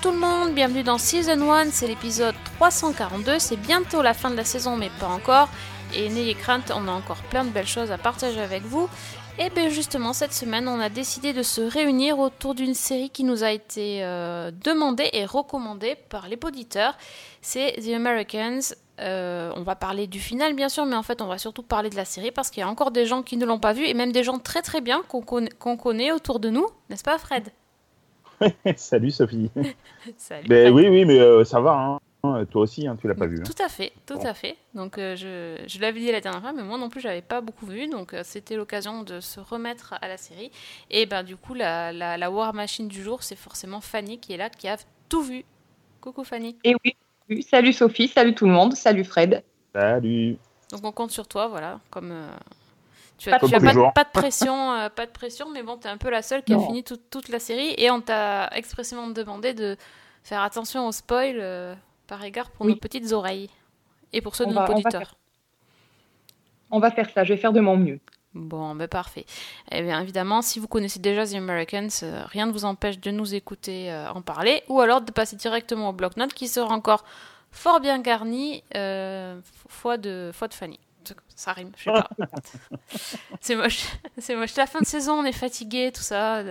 Salut tout le monde, bienvenue dans Season 1, c'est l'épisode 342, c'est bientôt la fin de la saison mais pas encore, et n'ayez crainte, on a encore plein de belles choses à partager avec vous. Et bien justement, cette semaine, on a décidé de se réunir autour d'une série qui nous a été euh, demandée et recommandée par les auditeurs, c'est The Americans. Euh, on va parler du final bien sûr, mais en fait on va surtout parler de la série parce qu'il y a encore des gens qui ne l'ont pas vue et même des gens très très bien qu'on connaît, qu'on connaît autour de nous, n'est-ce pas Fred? Salut Sophie. Salut. Ben Fred. oui, oui, mais euh, ça va. Hein. Toi aussi, hein, tu l'as pas vu. hein. Tout à fait, tout Bon. à fait. Donc euh, je, je l'avais dit la dernière fois, mais moi non plus j'avais pas beaucoup vu, donc euh, c'était l'occasion de se remettre à la série. Et ben du coup la, la, la War Machine du jour, c'est forcément Fanny qui est là, qui a tout vu. Coucou Fanny. Et oui, oui, salut Sophie, salut tout le monde, salut Fred. Salut. Donc on compte sur toi, voilà, comme euh, tu Pas as, tu pas, de- pas de pression, euh, pas de pression, mais bon, t'es un peu la seule qui a fini toute- toute la série et on t'a expressément demandé de faire attention aux spoils euh, par égard pour Oui. nos petites oreilles et pour ceux de On nos va- on va auditeurs. faire On va faire ça, je vais faire de mon mieux. Bon, ben parfait. Eh bien, évidemment, si vous connaissez déjà The Americans, euh, rien ne vous empêche de nous écouter euh, en parler, ou alors de passer directement au bloc-notes qui sera encore fort bien garni, euh, foi, de, foi de Fanny. Ça rime, je sais pas. c'est moche. C'est moche. C'est la fin de saison, on est fatigué, tout ça.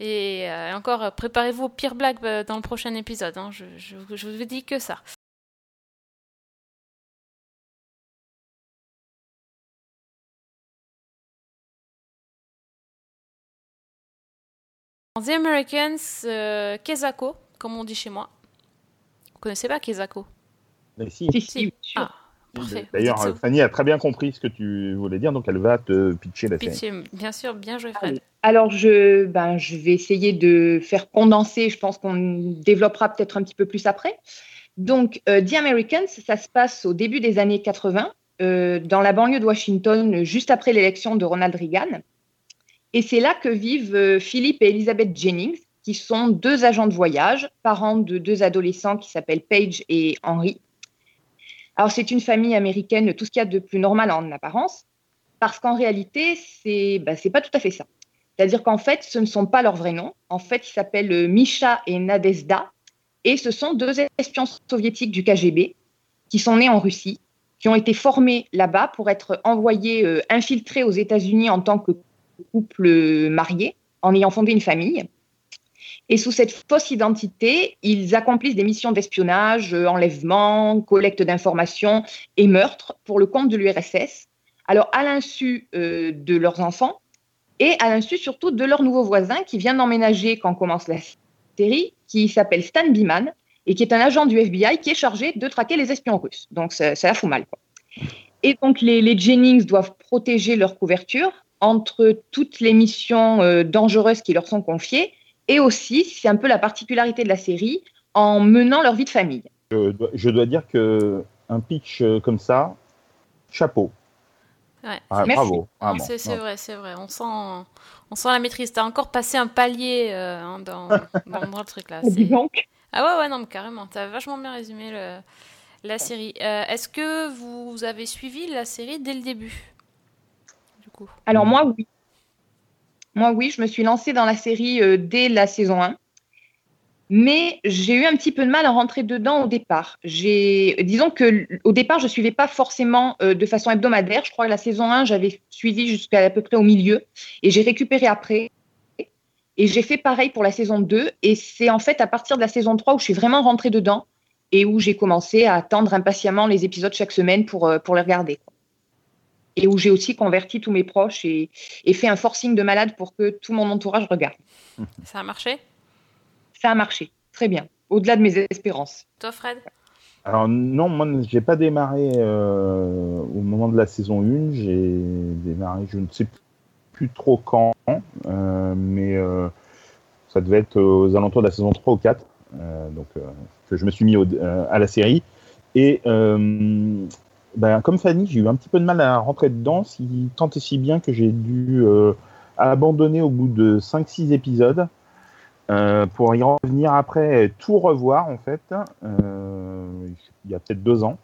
Et euh, encore, euh, préparez-vous aux pires blagues euh, dans le prochain épisode. hein. Je, je, je vous dis que ça. The Americans, euh, Kezako, comme on dit chez moi. Vous connaissez pas Kezako? Mais si. Si, Si. si, bien sûr. Ah, parfait. D'ailleurs, euh, Fanny a très bien compris ce que tu voulais dire, donc elle va te pitcher la série. Pitié, bien sûr, bien joué Fred. Alors, je, ben, je vais essayer de faire condenser, je pense qu'on développera peut-être un petit peu plus après. Donc, euh, The Americans, ça se passe au début des années 80, euh, dans la banlieue de Washington, juste après l'élection de Ronald Reagan. Et c'est là que vivent euh, Philip et Elizabeth Jennings, qui sont deux agents de voyage, parents de deux adolescents qui s'appellent Paige et Henry. Alors, c'est une famille américaine, tout ce qu'il y a de plus normal en apparence, parce qu'en réalité, c'est c'est pas tout à fait ça. C'est-à-dire qu'en fait, ce ne sont pas leurs vrais noms. En fait, ils s'appellent euh, Misha et Nadezhda. Et ce sont deux espions soviétiques du KGB qui sont nés en Russie, qui ont été formés là-bas pour être envoyés, euh, infiltrés aux États-Unis en tant que couple euh, marié, en ayant fondé une famille. Et sous cette fausse identité, ils accomplissent des missions d'espionnage, euh, enlèvement, collecte d'informations et meurtres pour le compte de l'URSS. Alors, à l'insu euh, de leurs enfants, et à l'insu surtout de leur nouveau voisin qui vient d'emménager quand commence la série, qui s'appelle Stan Biman et qui est un agent du FBI qui est chargé de traquer les espions russes. Donc ça, la fout mal. Et donc les, les Jennings doivent protéger leur couverture entre toutes les missions euh, dangereuses qui leur sont confiées et aussi, c'est un peu la particularité de la série, en menant leur vie de famille. Je dois, je dois dire que un pitch euh, comme ça, chapeau. Ouais. Ah, Merci. bravo. Non, vraiment. c'est vrai, c'est vrai. On sent, on sent la maîtrise. T'as encore passé un palier euh, hein, dans, dans, dans le truc là. Dis C'est- donc. Ah ouais, ouais, non, mais carrément. T'as vachement bien résumé le- la série. Euh, Est-ce que vous avez suivi la série dès le début Du coup? Alors moi, oui. Moi, oui, je me suis lancée dans la série euh, dès la saison 1. Mais j'ai eu un petit peu de mal à rentrer dedans au départ. Disons que au départ, je ne suivais pas forcément euh, de façon hebdomadaire. Je crois que la saison 1, j'avais suivi jusqu'à à peu près au milieu. Et j'ai récupéré après. Et j'ai fait pareil pour la saison 2. Et c'est en fait à partir de la saison 3 où je suis vraiment rentrée dedans et où j'ai commencé à attendre impatiemment les épisodes chaque semaine pour, euh, les regarder. Et où j'ai aussi converti tous mes proches et, et fait un forcing de malade pour que tout mon entourage regarde. Ça a marché? Ça a marché, très bien, au-delà de mes espérances. Toi, Fred? Alors non, moi j'ai pas démarré euh, au moment de la saison 1, j'ai démarré je ne sais plus trop quand, euh, mais euh, ça devait être aux alentours de la saison 3 ou 4, euh, donc euh, que je me suis mis au- euh, à la série. Et euh, ben, comme Fanny, j'ai eu un petit peu de mal à rentrer dedans, si, tant et si bien que j'ai dû euh, abandonner au bout de 5-6 épisodes. Euh, pour y revenir après, et tout revoir en fait, euh, il y a peut-être deux ans.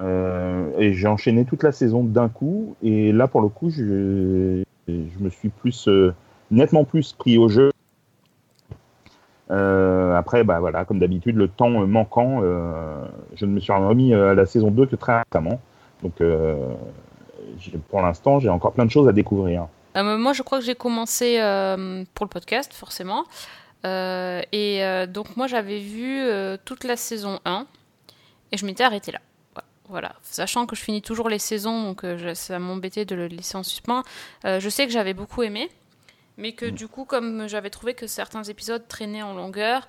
Et j'ai enchaîné toute la saison d'un coup. Et là, pour le coup, je, je me suis plus nettement plus pris au jeu. Euh, après, bah voilà, comme d'habitude, le temps manquant, euh, je ne me suis remis à la saison 2 que très récemment. Donc, euh, pour l'instant, j'ai encore plein de choses à découvrir. Euh, moi, je crois que j'ai commencé euh, pour le podcast, forcément. Euh, et euh, donc, moi, j'avais vu euh, toute la saison 1 et je m'étais arrêtée là. Voilà, sachant que je finis toujours les saisons, donc euh, ça m'embêtait de le laisser en suspens. Euh, je sais que j'avais beaucoup aimé, mais que du coup, comme j'avais trouvé que certains épisodes traînaient en longueur,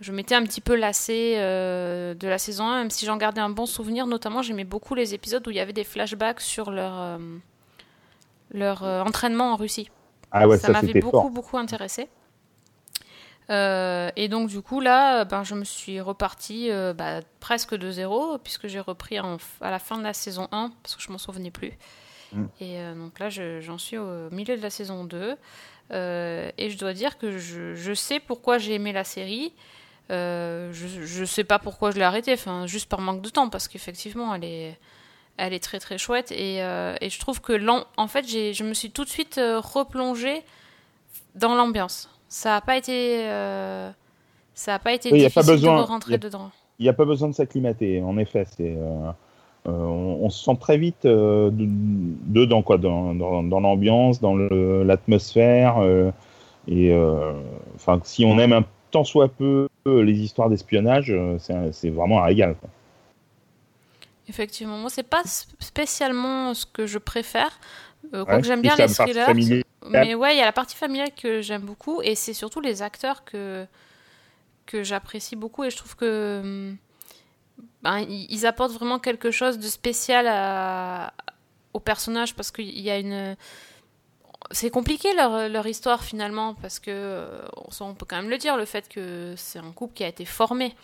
je m'étais un petit peu lassée euh, de la saison 1, même si j'en gardais un bon souvenir. Notamment, j'aimais beaucoup les épisodes où il y avait des flashbacks sur leur, euh, leur euh, entraînement en Russie. Ah ouais, ça ça, m'avait beaucoup, fort. beaucoup intéressé. Et donc, du coup, là, ben, je me suis repartie bah, presque de zéro, puisque j'ai repris en- à la fin de la saison 1, parce que je m'en souvenais plus. Mm. Et donc là, je- j'en suis au milieu de la saison 2. Euh, et je dois dire que je, je sais pourquoi j'ai aimé la série. Euh, je ne sais pas pourquoi je l'ai arrêtée, enfin, juste par manque de temps, parce qu'effectivement, elle est, elle est très très chouette. Et, euh, et je trouve que, l'am- en fait, j'ai- je me suis tout de suite replongée dans l'ambiance. Ça n'a pas été, ça a pas été Oui, y a difficile pas besoin- de rentrer y a- dedans. Il n'y a pas besoin de s'acclimater. En effet, c'est. Euh, on, on se sent très vite euh, de- dedans, quoi, dans, dans, dans l'ambiance, dans l'atmosphère. euh, et enfin, si on aime un tant soit peu les histoires d'espionnage, c'est vraiment un régal. quoi. Effectivement, moi, c'est pas spécialement ce que je préfère. Euh, Ouais, j'aime bien les thrillers. Mais ouais, il y a la partie familiale que j'aime beaucoup et c'est surtout les acteurs que, que j'apprécie beaucoup et je trouve que hum, ben, ils apportent vraiment quelque chose de spécial à, au personnage parce qu'il y a une. C'est compliqué leur, leur histoire finalement parce que euh, on peut quand même le dire le fait que c'est un couple qui a été formé.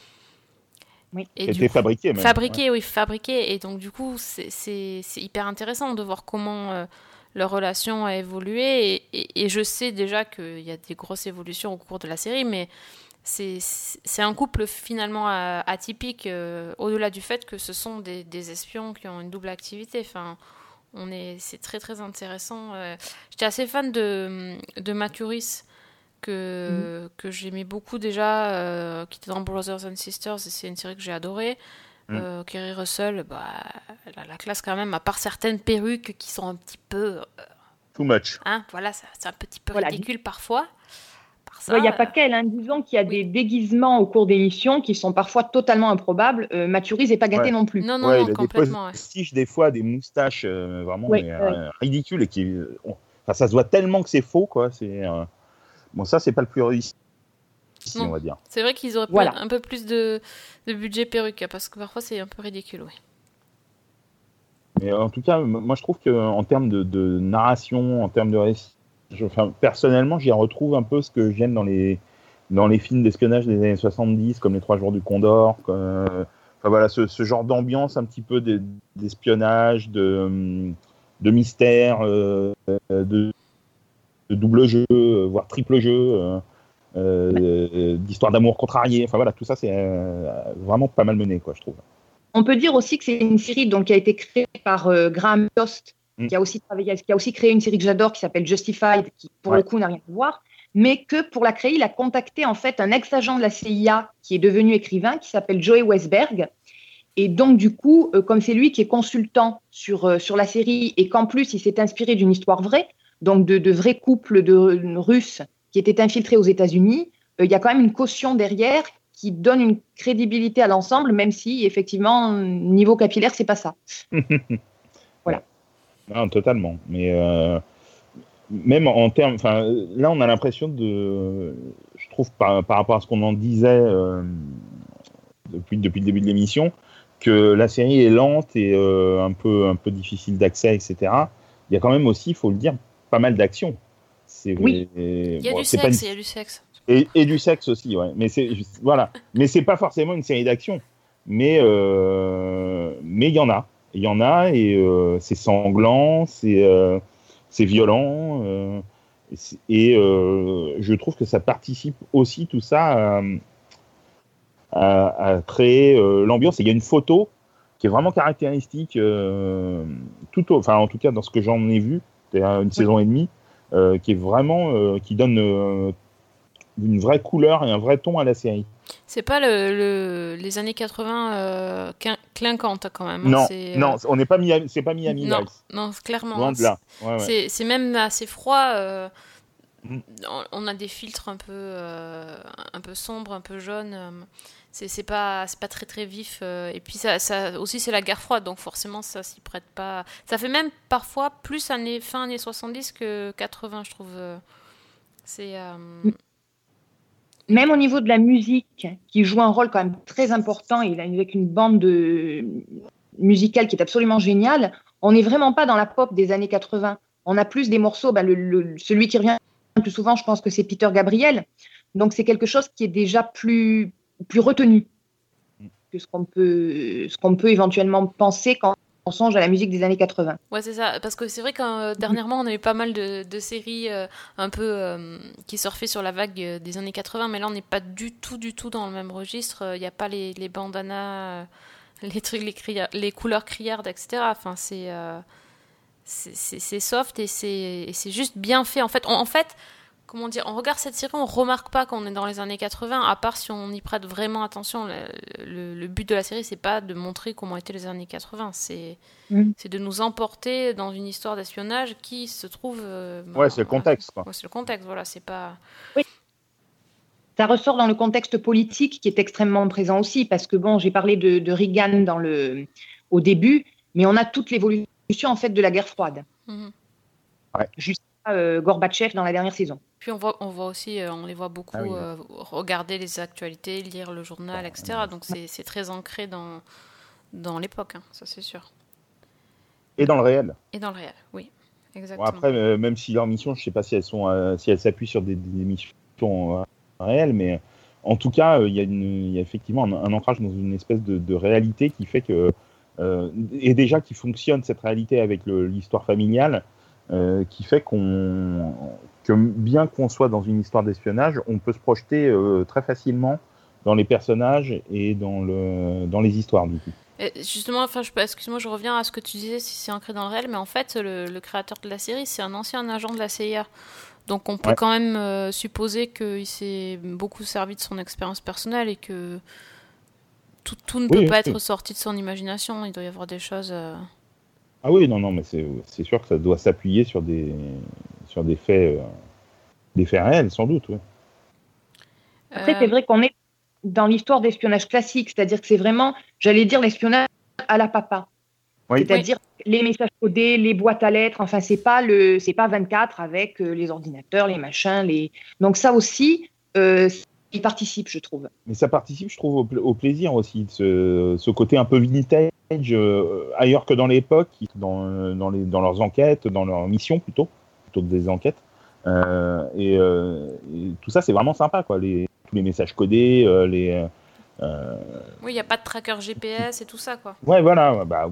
Oui. Et Qui a du été coup- fabriqué, même. Fabriqué, oui, fabriqué. Et donc, du coup, c'est- hyper intéressant de voir comment euh, leur relation a évolué. Et, et- et je sais déjà qu'il y a des grosses évolutions au cours de la série, mais c'est un couple finalement a- atypique, euh, au-delà du fait que ce sont des, des espions qui ont une double activité. Enfin, on est, c'est très très intéressant. euh. J'étais assez fan de, de Mathuris que, que j'aimais beaucoup déjà, euh, qui était dans Brothers and Sisters, et c'est une série que j'ai adorée. Mm. Euh, Kerry Russell, bah, elle a la classe quand même, à part certaines perruques qui sont un petit peu, euh, Too much. hein, voilà, c'est un petit peu Voilà. ridicule parfois. Ça, Il n'y a pas euh, qu'elle. Hein. Disons qu'il y a oui. des déguisements au cours d'émissions qui sont parfois totalement improbables. Euh, Mathuris n'est pas gâté Ouais. non plus. Non, non, ouais, non, il a des complètement. ouais. postiches, des fois, des moustaches euh, vraiment Ouais, mais, ouais. euh, ridicules et qui. euh, on- enfin, ça se voit tellement que c'est faux, quoi. C'est. euh, Bon, ça, c'est pas le plus réussi, Non. on va dire. C'est vrai qu'ils auraient Voilà. un peu plus de, de budget perruque, parce que parfois c'est un peu ridicule, oui. Mais en tout cas, moi je trouve qu'en termes de, de narration, en termes de récit, personnellement, j'y retrouve un peu ce que j'aime dans les, dans les films d'espionnage des années 70, comme Les Trois Jours du Condor. euh, enfin voilà, ce, genre d'ambiance un petit peu d'e- d'espionnage, de, hum, de mystère, euh, de, double jeu, euh, voire triple jeu, euh, d'histoire d'amour contrarié. Enfin voilà, tout ça c'est vraiment pas mal mené, quoi, je trouve. On peut dire aussi que c'est une série donc, qui a été créée par Graham Yost, Mm. qui, a aussi travaillé, qui a aussi créé une série que j'adore qui s'appelle Justified, qui pour Ouais. le coup n'a rien à voir, mais que pour la créer, il a contacté en fait un ex-agent de la CIA qui est devenu écrivain, qui s'appelle Joey Westberg. Et donc, du coup, euh, comme c'est lui qui est consultant sur, euh, sur la série et qu'en plus, il s'est inspiré d'une histoire vraie, donc de, de vrais couples de Russes qui étaient infiltrés aux États-Unis, euh, il y a quand même une caution derrière qui donne une crédibilité à l'ensemble, même si effectivement, niveau capillaire, c'est pas ça. Non, totalement. Mais euh, même en termes, là, on a l'impression de, je trouve par, par rapport à ce qu'on en disait euh, depuis depuis le début de l'émission, que la série est lente et euh, un peu un peu difficile d'accès, etc. Il y a quand même aussi, il faut le dire, pas mal d'action. C'est Oui. Il y a bon, du pas sexe, il y a du sexe. et, et du sexe aussi, ouais. Mais c'est voilà. Mais c'est pas forcément une série d'action. Mais euh, mais il y en a. Il y en a et euh, c'est sanglant, c'est euh, c'est violent euh, et je trouve que ça participe aussi tout ça à, à- à créer l'ambiance. Il y a une photo qui est vraiment caractéristique, tout au, enfin en tout cas dans ce que j'en ai vu, une saison et demie, qui est vraiment, qui donne une vraie couleur et un vrai ton à la série. C'est pas le, le- les années 80 euh, clinquantes quand même. hein, non, c'est, euh, non, on n'est pas Miami, c'est pas Miami non, Vice, non, clairement. loin de là. Ouais, ouais. C'est c'est même assez froid. euh, Mm. on- a des filtres un peu, euh, un peu sombres, un peu jaunes. euh, C'est c'est pas, c'est pas très très vif. euh, et puis ça, ça aussi c'est la guerre froide, donc forcément ça s'y prête pas. Ça fait même parfois plus années, fin années 70 que 80, je trouve. euh. C'est euh, Mm. Même au niveau de la musique, qui joue un rôle quand même très important, et avec une bande de... musicale qui est absolument géniale, on n'est vraiment pas dans la pop des années 80. On a plus des morceaux, le- celui qui revient le plus souvent, je pense que c'est Peter Gabriel. Donc c'est quelque chose qui est déjà plus, plus retenu que ce qu'on peut, ce qu'on peut éventuellement penser quand on songe à la musique des années 80. Ouais, c'est ça. Parce que c'est vrai que euh, dernièrement, on a eu pas mal de, séries euh, un peu euh, qui surfaient sur la vague des années 80, mais là, on n'est pas du tout, du tout dans le même registre. Il n'y a pas les, bandanas, les trucs, les, couleurs criardes, etc. Enfin, c'est c'est- soft et c'est et c'est juste bien fait. En fait, on- en fait, comment dire, on regarde cette série, on remarque pas qu'on est dans les années 80, à part si on y prête vraiment attention. Le, le- le but de la série, c'est pas de montrer comment étaient les années 80, c'est c'est de nous emporter dans une histoire d'espionnage qui se trouve. euh, Ouais, bah, c'est le contexte. Quoi. ouais, c'est le contexte, voilà, c'est pas. Ça ressort dans le contexte politique qui est extrêmement présent aussi, parce que bon, j'ai parlé de, de Reagan dans le, au début, mais on a toute l'évolution en fait de la guerre froide, Mhm. jusqu'à euh, Gorbatchev dans la dernière saison. Puis on voit, on voit aussi, euh, on les voit beaucoup Ah oui. euh, regarder les actualités, lire le journal, etc. Donc c'est très ancré dans, dans l'époque, hein, ça c'est sûr. Et dans le réel. Et dans le réel, oui, Bon, exactement. après, euh, même si leurs missions, je sais pas si elles sont, euh, si elles s'appuient sur des, des missions euh, réelles, mais en tout cas, euh, il y, a y effectivement un, un ancrage dans une espèce de, de réalité qui fait que, euh, et déjà qui fonctionne cette réalité avec l'histoire familiale, euh, qui fait qu'on, que bien qu'on soit dans une histoire d'espionnage, on peut se projeter euh, très facilement dans les personnages et dans le, dans les histoires du coup. Et justement, enfin, je, excuse-moi, je reviens à ce que tu disais, si c'est ancré dans le réel, mais en fait, le, le créateur de la série, c'est un ancien agent de la CIA. Donc on peut Ouais. quand même euh, supposer qu'il s'est beaucoup servi de son expérience personnelle et que tout, tout ne Oui, peut oui, pas oui. être sorti de son imagination. Il doit y avoir des choses. euh, Ah oui, non, non, mais c'est c'est sûr que ça doit s'appuyer sur des, sur des faits, euh, des faits réels, sans doute. ouais. Après, c'est vrai qu'on est dans l'histoire d'espionnage classique, c'est-à-dire que c'est vraiment, j'allais dire, l'espionnage à la papa. Oui. C'est-à-dire les messages codés, les boîtes à lettres, enfin, c'est pas le, c'est pas 24 avec euh, les ordinateurs, les machins, les. Donc ça aussi, euh, il participe, je trouve. Mais ça participe, je trouve, au, pla- au plaisir aussi, ce, ce côté un peu vintage, euh, ailleurs que dans l'époque, dans, dans, les, dans leurs enquêtes, dans leurs missions plutôt, plutôt que des enquêtes. Euh, et, euh, et tout ça, c'est vraiment sympa, quoi. Les, tous les messages codés, euh, les. euh, Oui, il n'y a pas de tracker GPS et tout ça, quoi. Ouais, voilà, bah,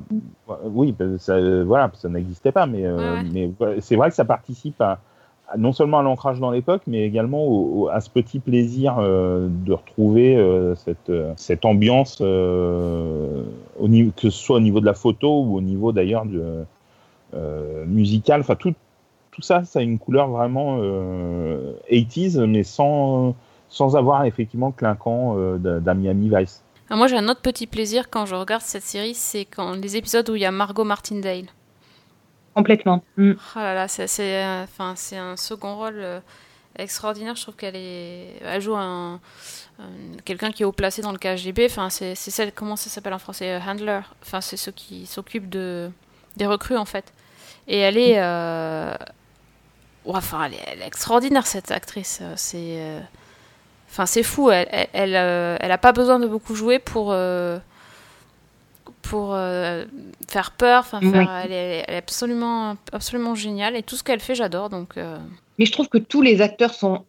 oui, bah, ça, euh, voilà, ça n'existait pas, mais, euh, Ouais, ouais. mais c'est vrai que ça participe à- non seulement à l'ancrage dans l'époque, mais également à ce petit plaisir euh, de retrouver euh, cette, euh, cette ambiance, que ce soit au niveau de la photo ou au niveau d'ailleurs musical, enfin tout, tout ça, ça a une couleur vraiment euh, 80s, mais sans, sans avoir effectivement clinquant d'un Miami Vice. Ah, moi, j'ai un autre petit plaisir quand je regarde cette série, c'est quand les épisodes où il y a Margot Martindale. Complètement. Mm. Oh là là, c'est euh, un second rôle euh, extraordinaire. Je trouve qu'elle est, elle joue un, un- quelqu'un qui est haut placé dans le KGB. Enfin, c'est comment ça s'appelle en français, euh, handler. Enfin, c'est ceux qui s'occupent de des recrues en fait. Et elle est, enfin, elle est, extraordinaire cette actrice. C'est, enfin, c'est fou. Elle, elle, a pas besoin de beaucoup jouer pour. Pour euh, faire peur, enfin Oui. faire, elle, est, elle est absolument, absolument géniale et tout ce qu'elle fait j'adore donc euh, Mais je trouve que tous les acteurs sont,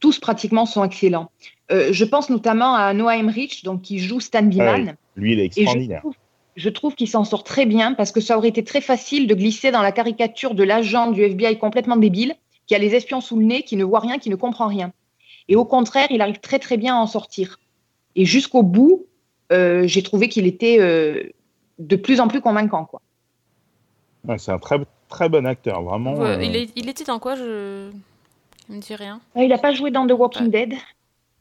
tous pratiquement sont excellents. Euh, je pense notamment à Noah Emmerich, donc qui joue Stan Biman. Lui, il est Et je extraordinaire. trouve, je trouve qu'il s'en sort très bien parce que ça aurait été très facile de glisser dans la caricature de l'agent du FBI complètement débile, qui a les espions sous le nez, qui ne voit rien, qui ne comprend rien. Et au contraire, il arrive très très bien à en sortir. Et jusqu'au bout, j'ai trouvé qu'il était euh, de plus en plus convaincant. Quoi. Ouais, c'est un très, très bon acteur, vraiment. Ouais, euh, il, est- il était dans quoi Je. Il me dit rien. Euh, Il n'a pas joué dans The Walking Dead.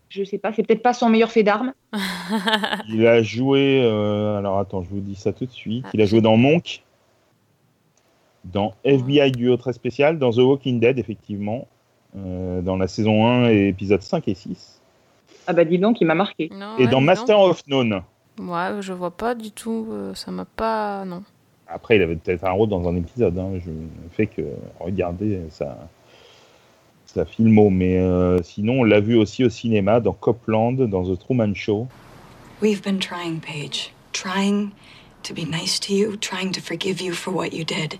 Je sais pas, c'est peut-être pas son meilleur fait d'armes. Il a joué. euh, alors attends, je vous dis ça tout de suite. Ah. Il a joué dans Monk, dans FBI Duo très spécial, dans The Walking Dead, effectivement, euh, dans la saison 1 et épisodes 5 et 6, Ah bah dis donc, il m'a marqué. Non, et ouais, dans Master of None. Ouais, je vois pas du tout. euh, ça m'a pas. Non. Après, il avait peut-être un rôle dans un épisode. Hein, je ne fais que regarder sa, sa filmo. Mais euh, sinon, on l'a vu aussi au cinéma, dans Copland, dans The Truman Show. We've been trying, Paige. Trying to be nice to you, trying to forgive you for what you did.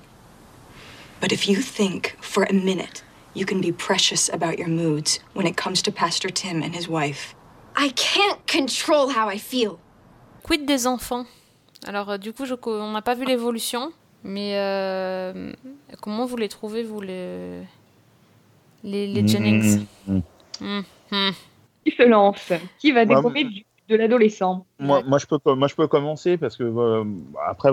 But if you think for a minute you can be precious about your moods when it comes to Pastor Tim and his wife, I can't control how I feel. Quid des enfants? Alors, euh, du coup, je, on n'a pas vu l'évolution, mais euh, comment vous les trouvez, vous, les, les, les Jennings Mm, mm. Hmm. Qui se lance? Qui va Ouais, découvrir du- de l'adolescent? Moi, moi, je peux, moi, je peux commencer parce que euh, après,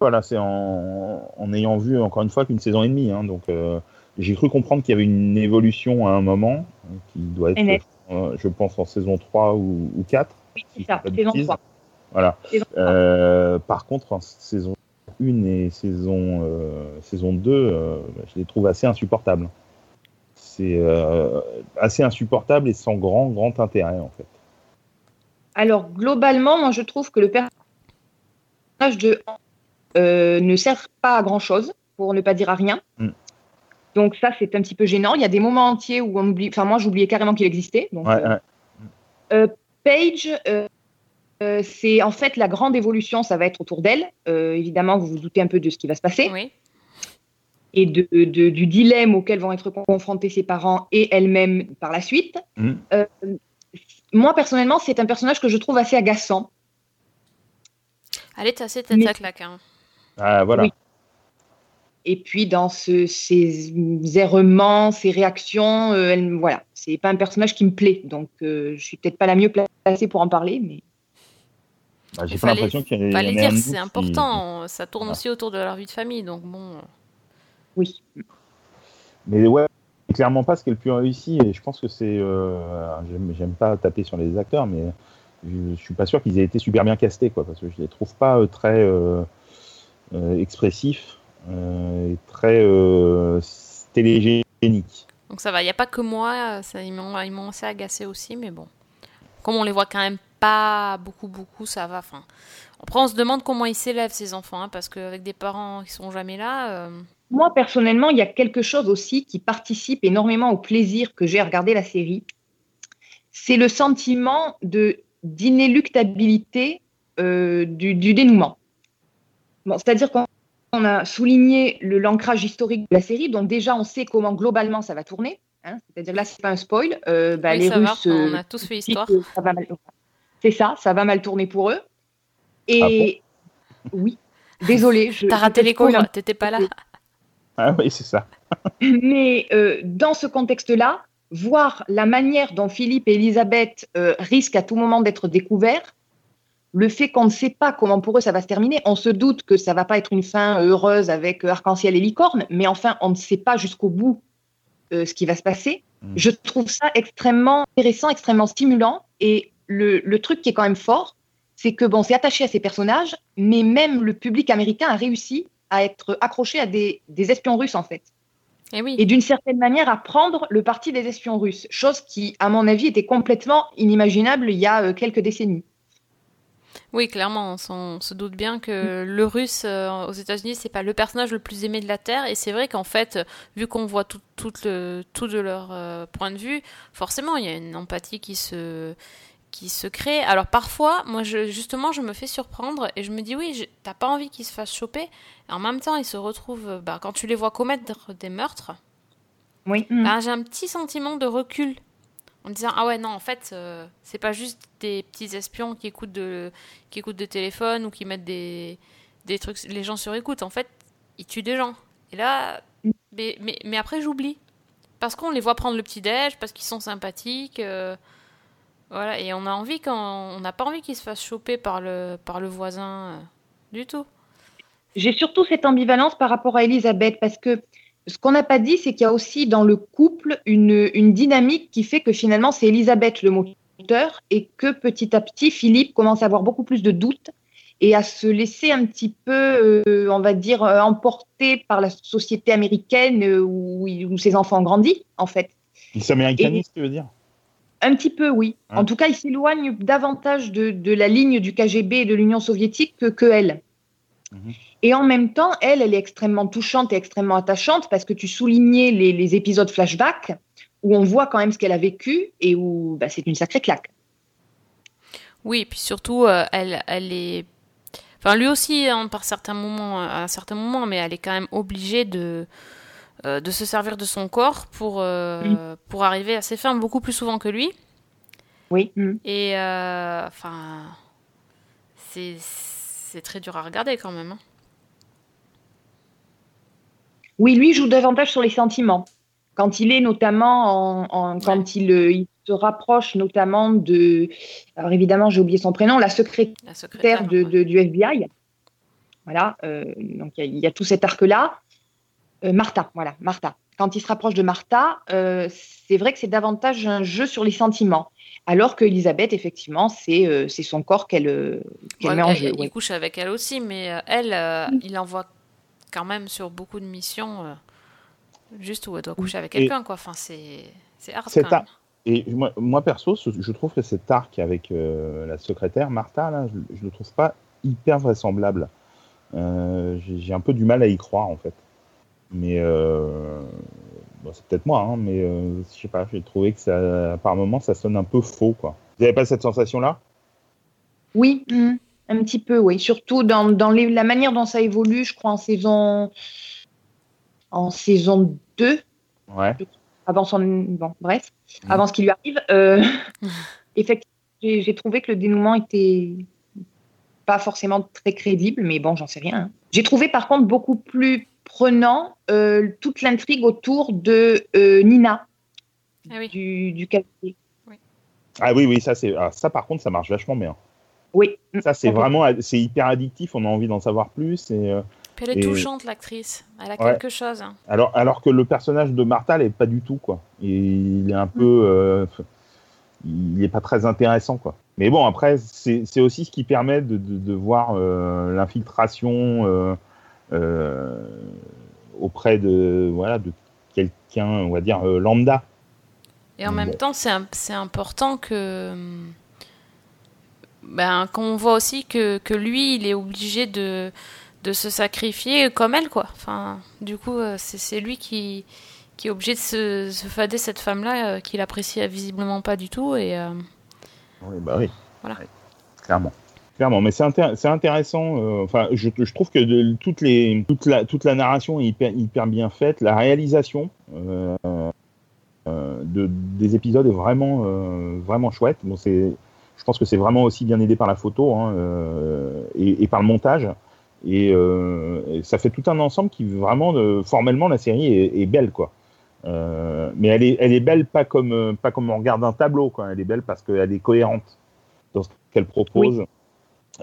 voilà, c'est en, en ayant vu encore une fois qu'une saison et demie. hein, donc, euh, j'ai cru comprendre qu'il y avait une évolution à un moment qui doit être, je pense, en saison 3 ou, ou 4. Oui, si c'est ça, saison bêtises. 3. Voilà. Saison. Euh, par contre, en saison 1 et saison, euh, saison 2, euh, je les trouve assez insupportables. C'est euh, assez insupportable et sans grand, grand intérêt, en fait. Alors, globalement, moi, je trouve que le personnage de euh, ne sert pas à grand-chose, pour ne pas dire à rien. Mm. Donc ça, c'est un petit peu gênant. Il y a des moments entiers où on oublie... Enfin, moi, j'oubliais carrément qu'il existait. Donc, Ouais, euh, ouais. Paige, euh, euh, c'est en fait la grande évolution, ça va être autour d'elle. Euh, évidemment, vous vous doutez un peu de ce qui va se passer Oui. et de, de- du dilemme auquel vont être confrontés ses parents et elle-même par la suite. Mm. Euh, moi, personnellement, c'est un personnage que je trouve assez agaçant. Elle est assez tête à claque. hein. Ah, voilà. Oui. Et puis, dans ce, ses errements, ses réactions, euh, elle, voilà, c'est pas un personnage qui me plaît. Donc, euh, je suis peut-être pas la mieux placée pour en parler, mais Bah, j'ai pas l'impression qu'il y en ait un dire, c'est qui- important. Ça tourne Voilà. aussi autour de leur vie de famille, donc bon. oui. Mais ouais, c'est clairement pas ce qui est le plus réussi. Et je pense que c'est. euh, j'aime, pas taper sur les acteurs, mais je, je suis pas sûr qu'ils aient été super bien castés, quoi, parce que je les trouve pas euh, très euh, euh, expressifs et très euh, télégéniques. Donc ça va, il n'y a pas que moi, ça, ils m'ont ils m'ont assez agacé aussi, mais bon. Comme on les voit quand même pas beaucoup, beaucoup, ça va. Enfin, après, on se demande comment ils s'élèvent, ces enfants, hein, parce qu'avec des parents qui sont jamais là, euh, Moi, personnellement, il y a quelque chose aussi qui participe énormément au plaisir que j'ai à regarder la série. C'est le sentiment de d'inéluctabilité euh, du, du dénouement. Bon, C'est-à-dire qu'on on a souligné le l'ancrage historique de la série, donc déjà on sait comment globalement ça va tourner. hein. C'est-à-dire là, c'est pas un spoil. euh, bah, oui, les ça va, Russes, on euh, a tous fait disent histoire. que ça va mal- C'est ça, ça va mal tourner pour eux. Et oui, désolé, je. T'as raté les spoil cours, t'étais pas là. Ah oui, c'est ça. mais euh, dans ce contexte-là, voir la manière dont Philippe et Elisabeth euh, risquent à tout moment d'être découverts, le fait qu'on ne sait pas comment pour eux ça va se terminer, on se doute que ça va pas être une fin heureuse avec euh, arc-en-ciel et licorne, mais enfin, on ne sait pas jusqu'au bout euh, ce qui va se passer. Mm. Je trouve ça extrêmement intéressant, extrêmement stimulant. Et le, le truc qui est quand même fort, c'est que bon, c'est attaché à ces personnages, mais même le public américain a réussi à être accroché à des, des espions russes en fait Et oui. et d'une certaine manière à prendre le parti des espions russes, chose qui, à mon avis, était complètement inimaginable il y a euh, quelques décennies. Oui, clairement, on, se doute bien que le russe euh, aux États-Unis, c'est pas le personnage le plus aimé de la Terre. Et c'est vrai qu'en fait, vu qu'on voit tout, tout, le, tout de leur euh, point de vue, forcément, il y a une empathie qui se, qui se crée. Alors parfois, moi, je, justement, je me fais surprendre et je me dis, oui, t'as pas envie qu'ils se fassent choper. Et en même temps, ils se retrouvent, bah, quand tu les vois commettre des meurtres, Oui. bah, j'ai un petit sentiment de recul en me disant ah ouais non en fait euh, c'est pas juste des petits espions qui écoutent de qui écoutent des téléphones ou qui mettent des des trucs les gens sur écoute en fait ils tuent des gens et là mais mais, mais après j'oublie parce qu'on les voit prendre le petit déj parce qu'ils sont sympathiques euh, voilà et on a envie quand on n'a pas envie qu'ils se fassent choper par le par le voisin euh. du tout. J'ai surtout cette ambivalence par rapport à Elisabeth parce que ce qu'on n'a pas dit, c'est qu'il y a aussi dans le couple une, une dynamique qui fait que finalement c'est Elisabeth le moteur et que petit à petit Philippe commence à avoir beaucoup plus de doutes et à se laisser un petit peu, euh, on va dire, euh, emporter par la société américaine euh, où, où ses enfants ont grandi, en fait. Il s'américanise, tu veux dire? Un petit peu, oui. En tout cas, il s'éloigne davantage de, de la ligne du KGB et de l'Union soviétique que, que elle. Mhm. Et en même temps, elle, elle est extrêmement touchante et extrêmement attachante parce que tu soulignais les, les épisodes flashback où on voit quand même ce qu'elle a vécu et où bah, c'est une sacrée claque. Oui, et puis surtout, euh, elle, elle est. Enfin, lui aussi, hein, par certains moments, à un certain moment, mais elle est quand même obligée de, euh, de se servir de son corps pour, euh, pour arriver à ses fins beaucoup plus souvent que lui. Oui. Et euh, enfin, c'est c'est très dur à regarder quand même. hein. Oui, lui joue davantage sur les sentiments. Quand il est notamment en, en- quand il, euh, il se rapproche notamment de, alors évidemment j'ai oublié son prénom, la secrétaire La secrétaire. de, ouais. de- du FBI. Voilà, euh, donc il y, a- il y a tout cet arc-là. Euh, Martha, voilà, Martha. Quand il se rapproche de Martha, euh, c'est vrai que c'est davantage un jeu sur les sentiments. Alors que Elisabeth, effectivement, c'est euh, c'est son corps qu'elle euh, qu'elle Ouais, met en jeu. Il ouais. couche avec elle aussi, mais euh, elle, euh, il envoie quand même sur beaucoup de missions, euh, juste où elle doit coucher avec quelqu'un, quoi. Enfin, c'est c'est hard C'est quand même. Et moi, moi, perso, je trouve que cet arc avec euh, la secrétaire, Martha, là, je, je le trouve pas hyper vraisemblable. Euh, J'ai j'ai un peu du mal à y croire, en fait. Mais euh, bon, c'est peut-être moi, hein, mais euh, je sais pas, j'ai trouvé que ça, par moments, ça sonne un peu faux, quoi. Vous n'avez pas cette sensation-là? Oui, mhm, un petit peu, oui. Surtout dans, dans les- la manière dont ça évolue, je crois en saison, en saison 2, Ouais. avant son. Bon, bref, Mhm. avant ce qui lui arrive. euh, effectivement, j'ai j'ai trouvé que le dénouement était pas forcément très crédible, mais bon, j'en sais rien. hein. J'ai trouvé par contre beaucoup plus prenant euh, toute l'intrigue autour de euh, Nina Ah oui. du, du café. Ah oui, oui, ça, c'est, ah, ça, par contre, ça marche vachement bien. Oui. Ça, c'est vraiment, c'est hyper addictif, on a envie d'en savoir plus. Et, euh, Puis elle est Et- touchante, l'actrice. Elle a Ouais. quelque chose. hein. Alors, alors que le personnage de Martha n'est pas du tout, quoi. Il est un peu. euh, il n'est pas très intéressant, quoi. Mais bon, après, c'est c'est aussi ce qui permet de, de, de voir euh, l'infiltration auprès de, voilà, de quelqu'un, on va dire, euh, lambda. Et en Bon. même temps, c'est important que. Ben, qu'on voit aussi que, que lui, il est obligé de, de se sacrifier comme elle, quoi. Enfin, du coup, euh, c'est lui qui, qui est obligé de se, se fader cette femme-là euh, qu'il apprécie visiblement pas du tout. Et euh, Oui, bah oui. Voilà. Ouais, clairement. Clairement, mais c'est intér- c'est intéressant. euh, Enfin, je, trouve que toute, la, toute la narration est hyper, hyper bien faite. La réalisation euh, euh, de, des épisodes est vraiment, vraiment chouette. Bon, c'est, je pense que c'est vraiment aussi bien aidé par la photo hein, et, par le montage. Et, ça fait tout un ensemble qui vraiment, formellement, la série est, belle, quoi. Mais elle est, elle est belle pas comme, pas comme on regarde un tableau, quoi. Elle est belle parce qu'elle est cohérente dans ce qu'elle propose.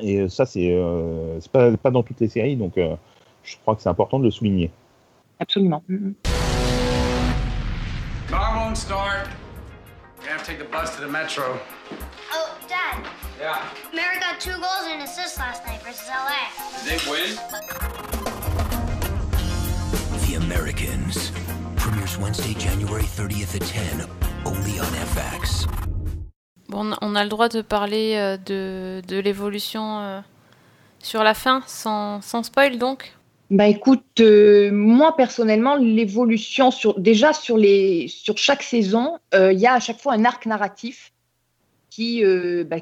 Et euh, ça, c'est euh, c'est pas, pas dans toutes les séries, donc euh, je crois que c'est important de le souligner. Absolument. Car won't start. You have to take the bus to the metro. Oh, Dad, Yeah. Mary got two goals and assists last night versus LA. Did they win? The Americans. Premieres Wednesday, January 30th at 10, only on FX. On a- le droit de parler euh, de, de l'évolution euh, sur la fin, sans, sans spoil donc? Bah écoute, euh, moi personnellement, l'évolution sur déjà sur chaque saison, il y a à chaque fois un arc narratif qui bah,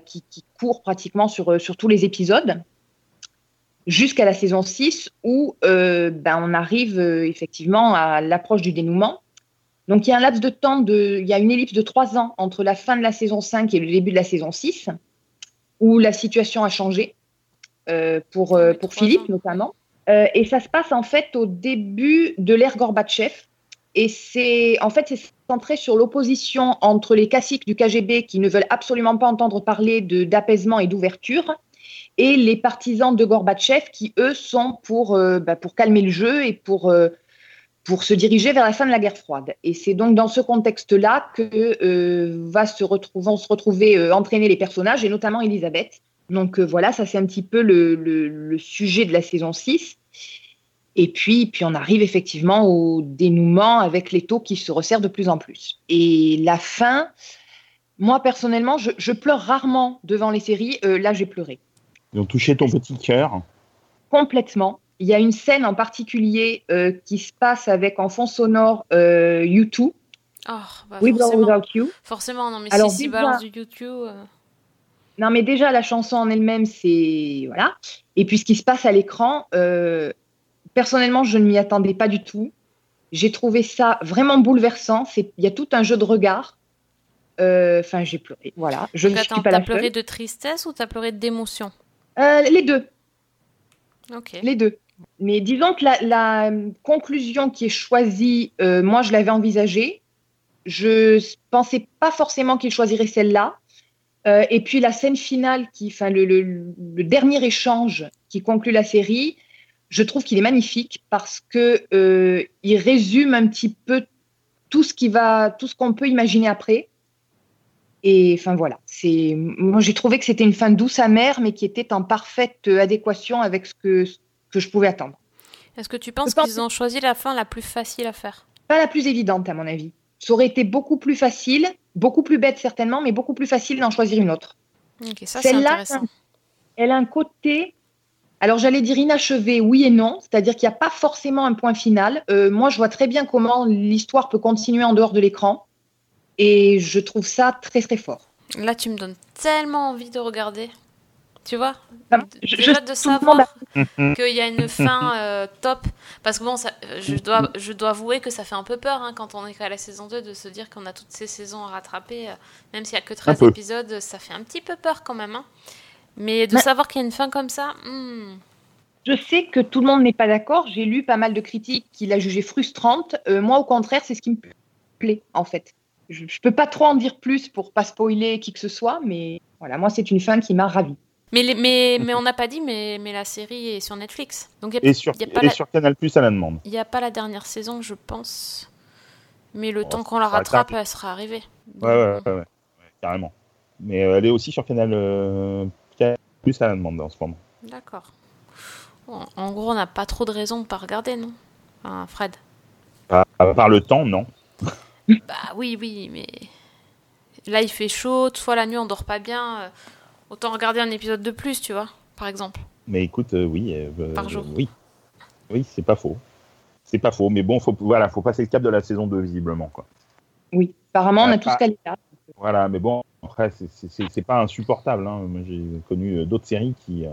court pratiquement sur tous les épisodes jusqu'à la saison 6 où bah, on arrive effectivement à l'approche du dénouement. Donc il y a un laps de temps de il y a une ellipse de trois ans entre la fin de la saison 5 et le début de la saison 6 où la situation a changé euh, pour euh, pour Philippe notamment. Euh, et ça se passe en fait au début de l'ère Gorbatchev. Et c'est en fait c'est centré sur l'opposition entre les classiques du KGB qui ne veulent absolument pas entendre parler de d'apaisement et d'ouverture et les partisans de Gorbatchev qui, eux, sont pour, bah, pour calmer le jeu et pour, pour se diriger vers la fin de la guerre froide. Et c'est donc dans ce contexte-là que euh, va se retrouver, vont se retrouver euh, entraîner les personnages, et notamment Elisabeth. Donc euh, voilà, ça c'est un petit peu le, le- le sujet de la saison 6. Et puis, puis on arrive effectivement au dénouement avec les taux qui se resserrent de plus en plus. Et la fin, moi personnellement, je, je pleure rarement devant les séries. Euh, là, j'ai pleuré Ils ont touché ton petit cœur. complètement. Il y a une scène en particulier euh, qui se passe avec en fond sonore euh, U2, Oh, bah, With or forcément. Without You. Forcément, non, mais Alors, si, si balance du YouTube. euh, Non, mais déjà, la chanson en elle-même, c'est. Voilà. Et puis, ce qui se passe à l'écran, euh, personnellement, je ne m'y attendais pas du tout. J'ai trouvé ça vraiment bouleversant. Il y a tout un jeu de regard. Euh, Enfin, j'ai pleuré. Voilà. Je ne suis pas la pleuré seule. de tristesse ou t'as pleuré d'émotion? Euh, les deux. Ok. Les deux. Mais disons que la, conclusion qui est choisie, euh, moi, je l'avais envisagée. Je pensais pas forcément qu'il choisirait celle-là. Euh, et puis la scène finale, qui, enfin le, dernier échange qui conclut la série, je trouve qu'il est magnifique parce que euh, il résume un petit peu tout ce qui va, qu'on peut imaginer après. Et enfin voilà, moi j'ai trouvé que c'était une fin douce amère, mais qui était en parfaite adéquation avec ce que que je pouvais attendre. Est-ce que tu penses pense qu'ils ont choisi la fin la plus facile à faire? Pas la plus évidente à mon avis. Ça aurait été beaucoup plus facile, beaucoup plus bête certainement, mais beaucoup plus facile d'en choisir une autre. Ok, ça c'est Celle-là. Elle a un côté, alors j'allais dire inachevé, oui et non, c'est-à-dire qu'il n'y a pas forcément un point final. Euh, moi, je vois très bien comment l'histoire peut continuer en dehors de l'écran, et je trouve ça très très fort. Là, tu me donnes tellement envie de regarder. Tu vois Enfin, je- Déjà je- de savoir monde qu'il y a une fin euh, top. Parce que bon, ça- je, dois, je dois avouer que ça fait un peu peur hein, quand on est qu'à la saison 2 de se dire qu'on a toutes ces saisons à rattraper. euh, même s'il n'y a que 13 peu. épisodes, ça fait un petit peu peur quand même. hein. Mais de Mais- savoir qu'il y a une fin comme ça, hmm, Je sais que tout le monde n'est pas d'accord. J'ai lu pas mal de critiques qui l'a jugée frustrante. Euh, moi, au contraire, c'est ce qui me plaît, en fait. Je ne peux pas trop en dire plus pour pas spoiler qui que ce soit, mais voilà, moi, c'est une fin qui m'a ravie. Mais, les- mais, mais on n'a pas dit, mais, mais la série est sur Netflix. Donc il Et sur, n'y a, pas et la- sur Canal Plus à la demande. y a pas la dernière saison, je pense. Mais le temps qu'on la rattrape, elle sera arrivée. Ouais, ouais, ouais, carrément. Mais euh, elle est aussi sur Canal euh, Canal Plus à la demande en ce moment. D'accord. Bon, en gros, on n'a pas trop de raisons de pas regarder, non? Fred Par, par le temps, non. Bah oui, oui, mais là il fait chaud, soit la nuit on dort pas bien, euh, autant regarder un épisode de plus, tu vois, par exemple. Mais écoute, euh, oui. euh, Par euh, jour. Oui. Oui, c'est pas faux. C'est pas faux. Mais bon, faut, voilà, faut passer le cap de la saison 2, visiblement. Quoi. Oui, apparemment, on a tous ah. calé là. Voilà, mais bon, après, c'est- pas insupportable. Hein. Moi, j'ai connu d'autres séries qui,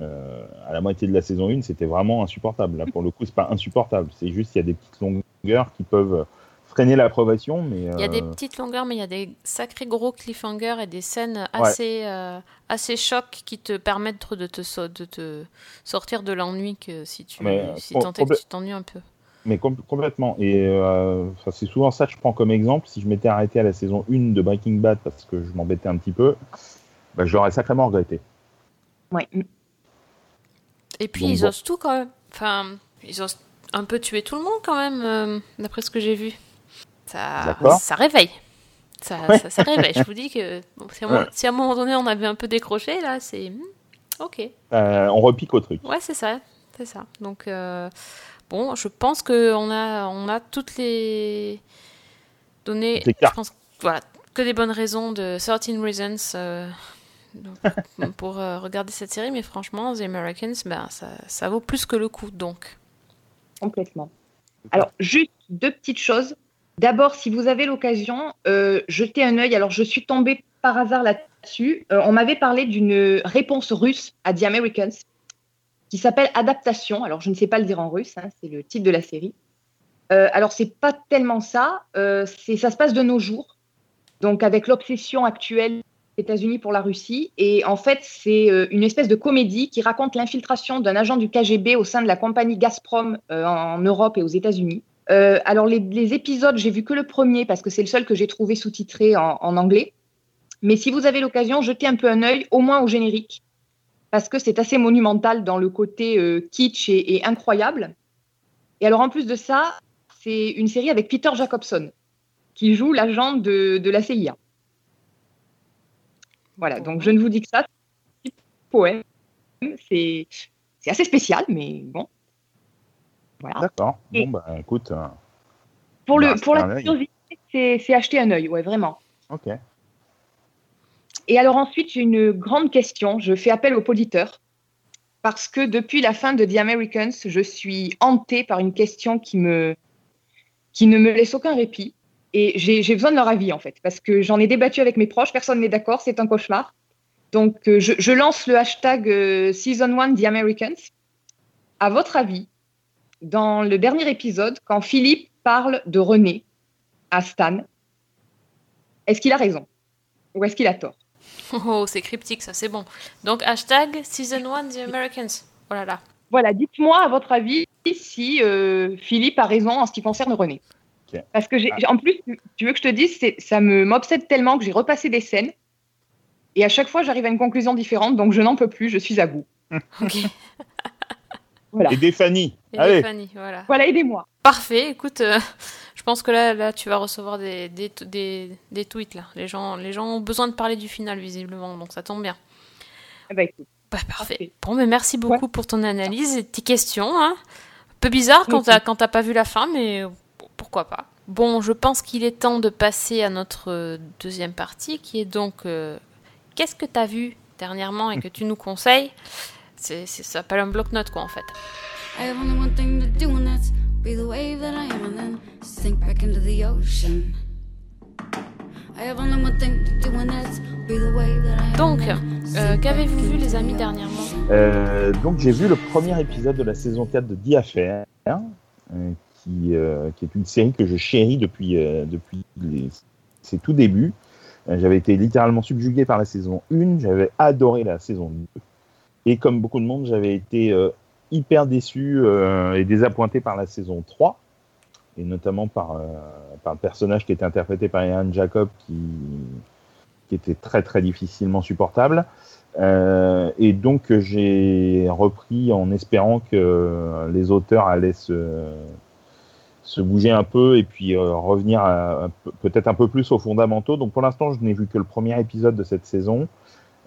euh, à la moitié de la saison 1, c'était vraiment insupportable. Là, pour le coup, c'est pas insupportable. C'est juste qu'il y a des petites longueurs qui peuvent freiner l'approbation. Mais, Il y a des euh, petites longueurs, mais il y a des sacrés gros cliffhangers et des scènes assez, euh, assez chocs qui te permettent de te, so- de te sortir de l'ennui que si tu Mais, euh, si que tu t'ennuies un peu. Mais com- complètement. Et euh, c'est souvent ça que je prends comme exemple. Si je m'étais arrêté à la saison 1 de Breaking Bad parce que je m'embêtais un petit peu, bah, je l'aurais sacrément regretté. Ouais. Et puis Donc ils bon. osent tout quand même. Enfin, ils osent un peu tuer tout le monde quand même, euh, d'après ce que j'ai vu. Ça, réveille. Ça, Ouais. ça, ça réveille. Je vous dis que bon, si, à un moment, Ouais. si à un moment donné on avait un peu décroché, là, c'est hmm, ok. Euh, on repique au truc. Ouais, c'est ça, c'est ça. Donc euh, bon, je pense que on a, on a toutes les données. Je pense voilà que des bonnes raisons de 13 reasons. euh, donc, pour euh, regarder cette série, mais franchement, The Americans, ben, ça, ça vaut plus que le coup, donc. Complètement. Alors, juste deux petites choses. D'abord, si vous avez l'occasion, euh, jetez un œil. Alors, je suis tombée par hasard là-dessus. Euh, on m'avait parlé d'une réponse russe à The Americans qui s'appelle Adaptation. Alors, je ne sais pas le dire en russe, hein, c'est le titre de la série. Euh, alors, c'est pas tellement ça. Euh, ça se passe de nos jours. Donc, avec l'obsession actuelle des États-Unis pour la Russie. Et en fait, c'est une espèce de comédie qui raconte l'infiltration d'un agent du KGB au sein de la compagnie Gazprom en Europe et aux États-Unis. Euh, alors, les, épisodes, j'ai vu que le premier parce que c'est le seul que j'ai trouvé sous-titré en, anglais. Mais si vous avez l'occasion, jetez un peu un œil, au moins au générique. parce que c'est assez monumental dans le côté euh, kitsch et, incroyable. Et alors en plus de ça, c'est une série avec Peter Jacobson, qui joue l'agent de, de la CIA. Voilà, donc je ne vous dis que ça, poème. C'est assez spécial, mais bon. Voilà. D'accord. Bon, bah écoute. euh, Pour, Bah, le, pour la curiosité, c'est acheter un œil, ouais, vraiment. ok. Et alors ensuite, j'ai une grande question. Je fais appel aux auditeurs parce que depuis la fin de The Americans, je suis hantée par une question qui, me, qui ne me laisse aucun répit. Et j'ai j'ai besoin de leur avis, en fait, parce que j'en ai débattu avec mes proches, personne n'est d'accord, c'est un cauchemar. Donc, euh, je, je lance le hashtag euh, Season 1 The Americans. À votre avis, dans le dernier épisode, quand Philippe parle de René à Stan, est-ce qu'il a raison ou est-ce qu'il a tort? Oh, c'est cryptique, ça, c'est bon. Donc, hashtag Season 1 The Americans. Oh là là. Voilà, dites-moi à votre avis si euh, Philippe a raison en ce qui concerne René. Parce que j'ai, en plus, tu veux que je te dise, ça me m'obsède tellement que j'ai repassé des scènes et à chaque fois j'arrive à une conclusion différente, donc je n'en peux plus, je suis à bout. Ok. Voilà. Et des Fanny. Et Allez. Fanny, voilà. Voilà, aidez-moi. Parfait, écoute, euh, je pense que là, là, tu vas recevoir des, des, des, des tweets, là. Les gens, les gens ont besoin de parler du final, visiblement, donc ça tombe bien. Eh ben, écoute, Bah, parfait. Parfait. Bon, mais merci beaucoup pour ton analyse et tes questions. Hein. Un peu bizarre quand t'as, quand t'as pas vu la fin, mais pourquoi pas. Bon, je pense qu'il est temps de passer à notre euh, deuxième partie, qui est donc euh, qu'est-ce que t'as vu dernièrement et que tu nous conseilles c'est, c'est, ça s'appelle un bloc-notes, quoi, en fait. I have only one thing to do, and that's be the wave that I am and then sink back into the ocean. I have only one thing to do, and that's be the wave that I am. Donc, euh, qu'avez-vous vu, les the amis, dernièrement Euh, donc j'ai vu le premier épisode de la saison 4 de Affair, euh, qui, euh, qui est une série que je chéris depuis, euh, depuis les- ses tout débuts. J'avais été littéralement subjugué par la saison 1, j'avais adoré la saison 2. Et comme beaucoup de monde, j'avais été euh, hyper déçu euh, et désappointé par la saison 3, et notamment par, euh, par le personnage qui était interprété par Ian Jacob, qui, qui était très très difficilement supportable. Euh, et donc j'ai repris en espérant que les auteurs allaient se, se bouger un peu et puis euh, revenir peut-être un peu plus aux fondamentaux. Donc pour l'instant, je n'ai vu que le premier épisode de cette saison.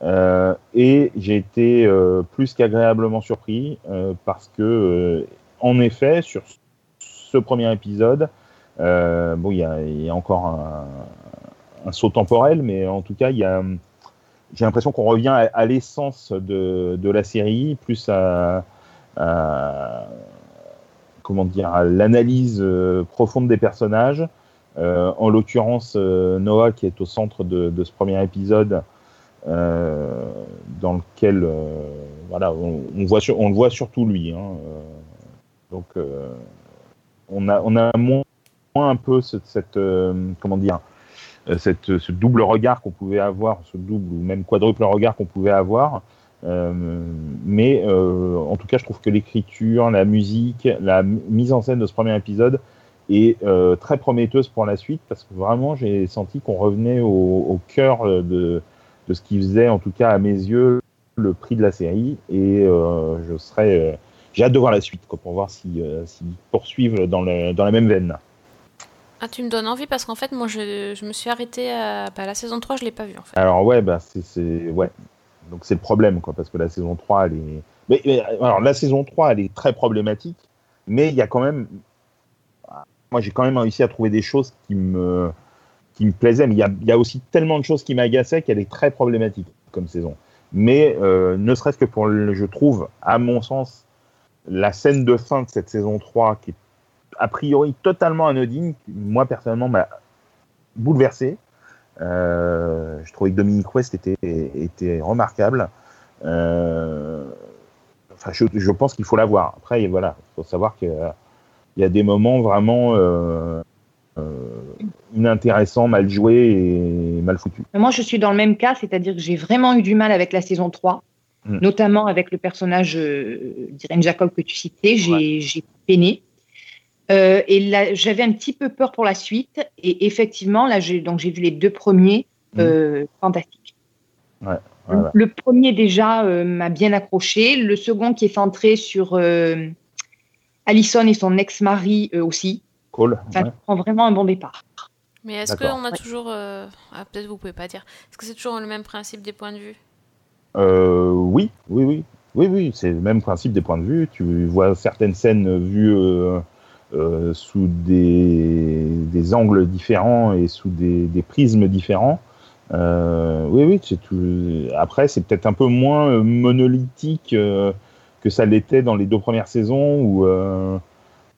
Euh, et j'ai été euh, plus qu'agréablement surpris euh, parce que, en effet, sur ce premier épisode, bon, il y a, encore un, saut temporel, mais en tout cas, j'ai l'impression qu'on revient à, l'essence de, de la série, plus à, comment dire, l'analyse profonde des personnages. En l'occurrence, Noah qui est au centre de, ce premier épisode, dans lequel, euh, voilà, on, voit le voit surtout lui. hein, euh, donc, euh, on a, moins, un peu cette, euh, comment dire, euh, cette, ce double regard qu'on pouvait avoir, ce double ou même quadruple regard qu'on pouvait avoir. Euh, mais euh, en tout cas, je trouve que l'écriture, la musique, la mise en scène de ce premier épisode est euh, très prometteuse pour la suite parce que vraiment, j'ai senti qu'on revenait au, cœur euh, de, de ce qui faisait, en tout cas à mes yeux, le prix de la série. Et euh, je serais, euh, j'ai hâte de voir la suite quoi, pour voir si, euh, s'ils poursuivent dans, le, dans la même veine. Ah, tu me donnes envie parce qu'en fait, moi, je, je me suis arrêtée à bah, la saison 3, je l'ai pas vue, en fait. Alors ouais, bah c'est c'est- ouais. Donc c'est le problème quoi parce que la saison 3 elle est mais, mais, alors la saison 3 elle est très problématique mais il y a quand même moi j'ai quand même réussi à trouver des choses qui me qui me plaisaient mais il y a, aussi tellement de choses qui m'agaçaient qu'elle est très problématique comme saison. Mais euh, ne serait-ce que pour le, je trouve à mon sens la scène de fin de cette saison 3 qui est a priori totalement anodine, moi personnellement m'a bouleversé. Euh, je trouvais que Dominique West était, était remarquable. Euh, enfin, je, je pense qu'il faut la voir. Après, voilà, il faut savoir qu'il y a des moments vraiment euh, inintéressants, mal joués et mal foutus. Moi, je suis dans le même cas, c'est-à-dire que j'ai vraiment eu du mal avec la saison 3, Mm. notamment avec le personnage euh, d'Irene Jacob que tu citais. J'ai peiné. Euh, et là, j'avais un petit peu peur pour la suite. Et effectivement, là, j'ai vu les deux premiers, Mm. euh, fantastiques. Ouais. Voilà. Le premier déjà m'a bien accroché. Le second qui est centré sur Allison et son ex-mari aussi. Cool. Ça ouais. prend vraiment un bon départ. Mais est-ce qu'on a toujours. euh, Ah, peut-être vous pouvez pas dire. Est-ce que c'est toujours le même principe des points de vue? Euh, oui, oui, oui. Oui, oui, c'est le même principe des points de vue. Tu vois certaines scènes vues euh, euh, sous des, des angles différents et sous des, des prismes différents. Euh, oui, oui, c'est tout. Après, c'est peut-être un peu moins monolithique euh, que ça l'était dans les deux premières saisons où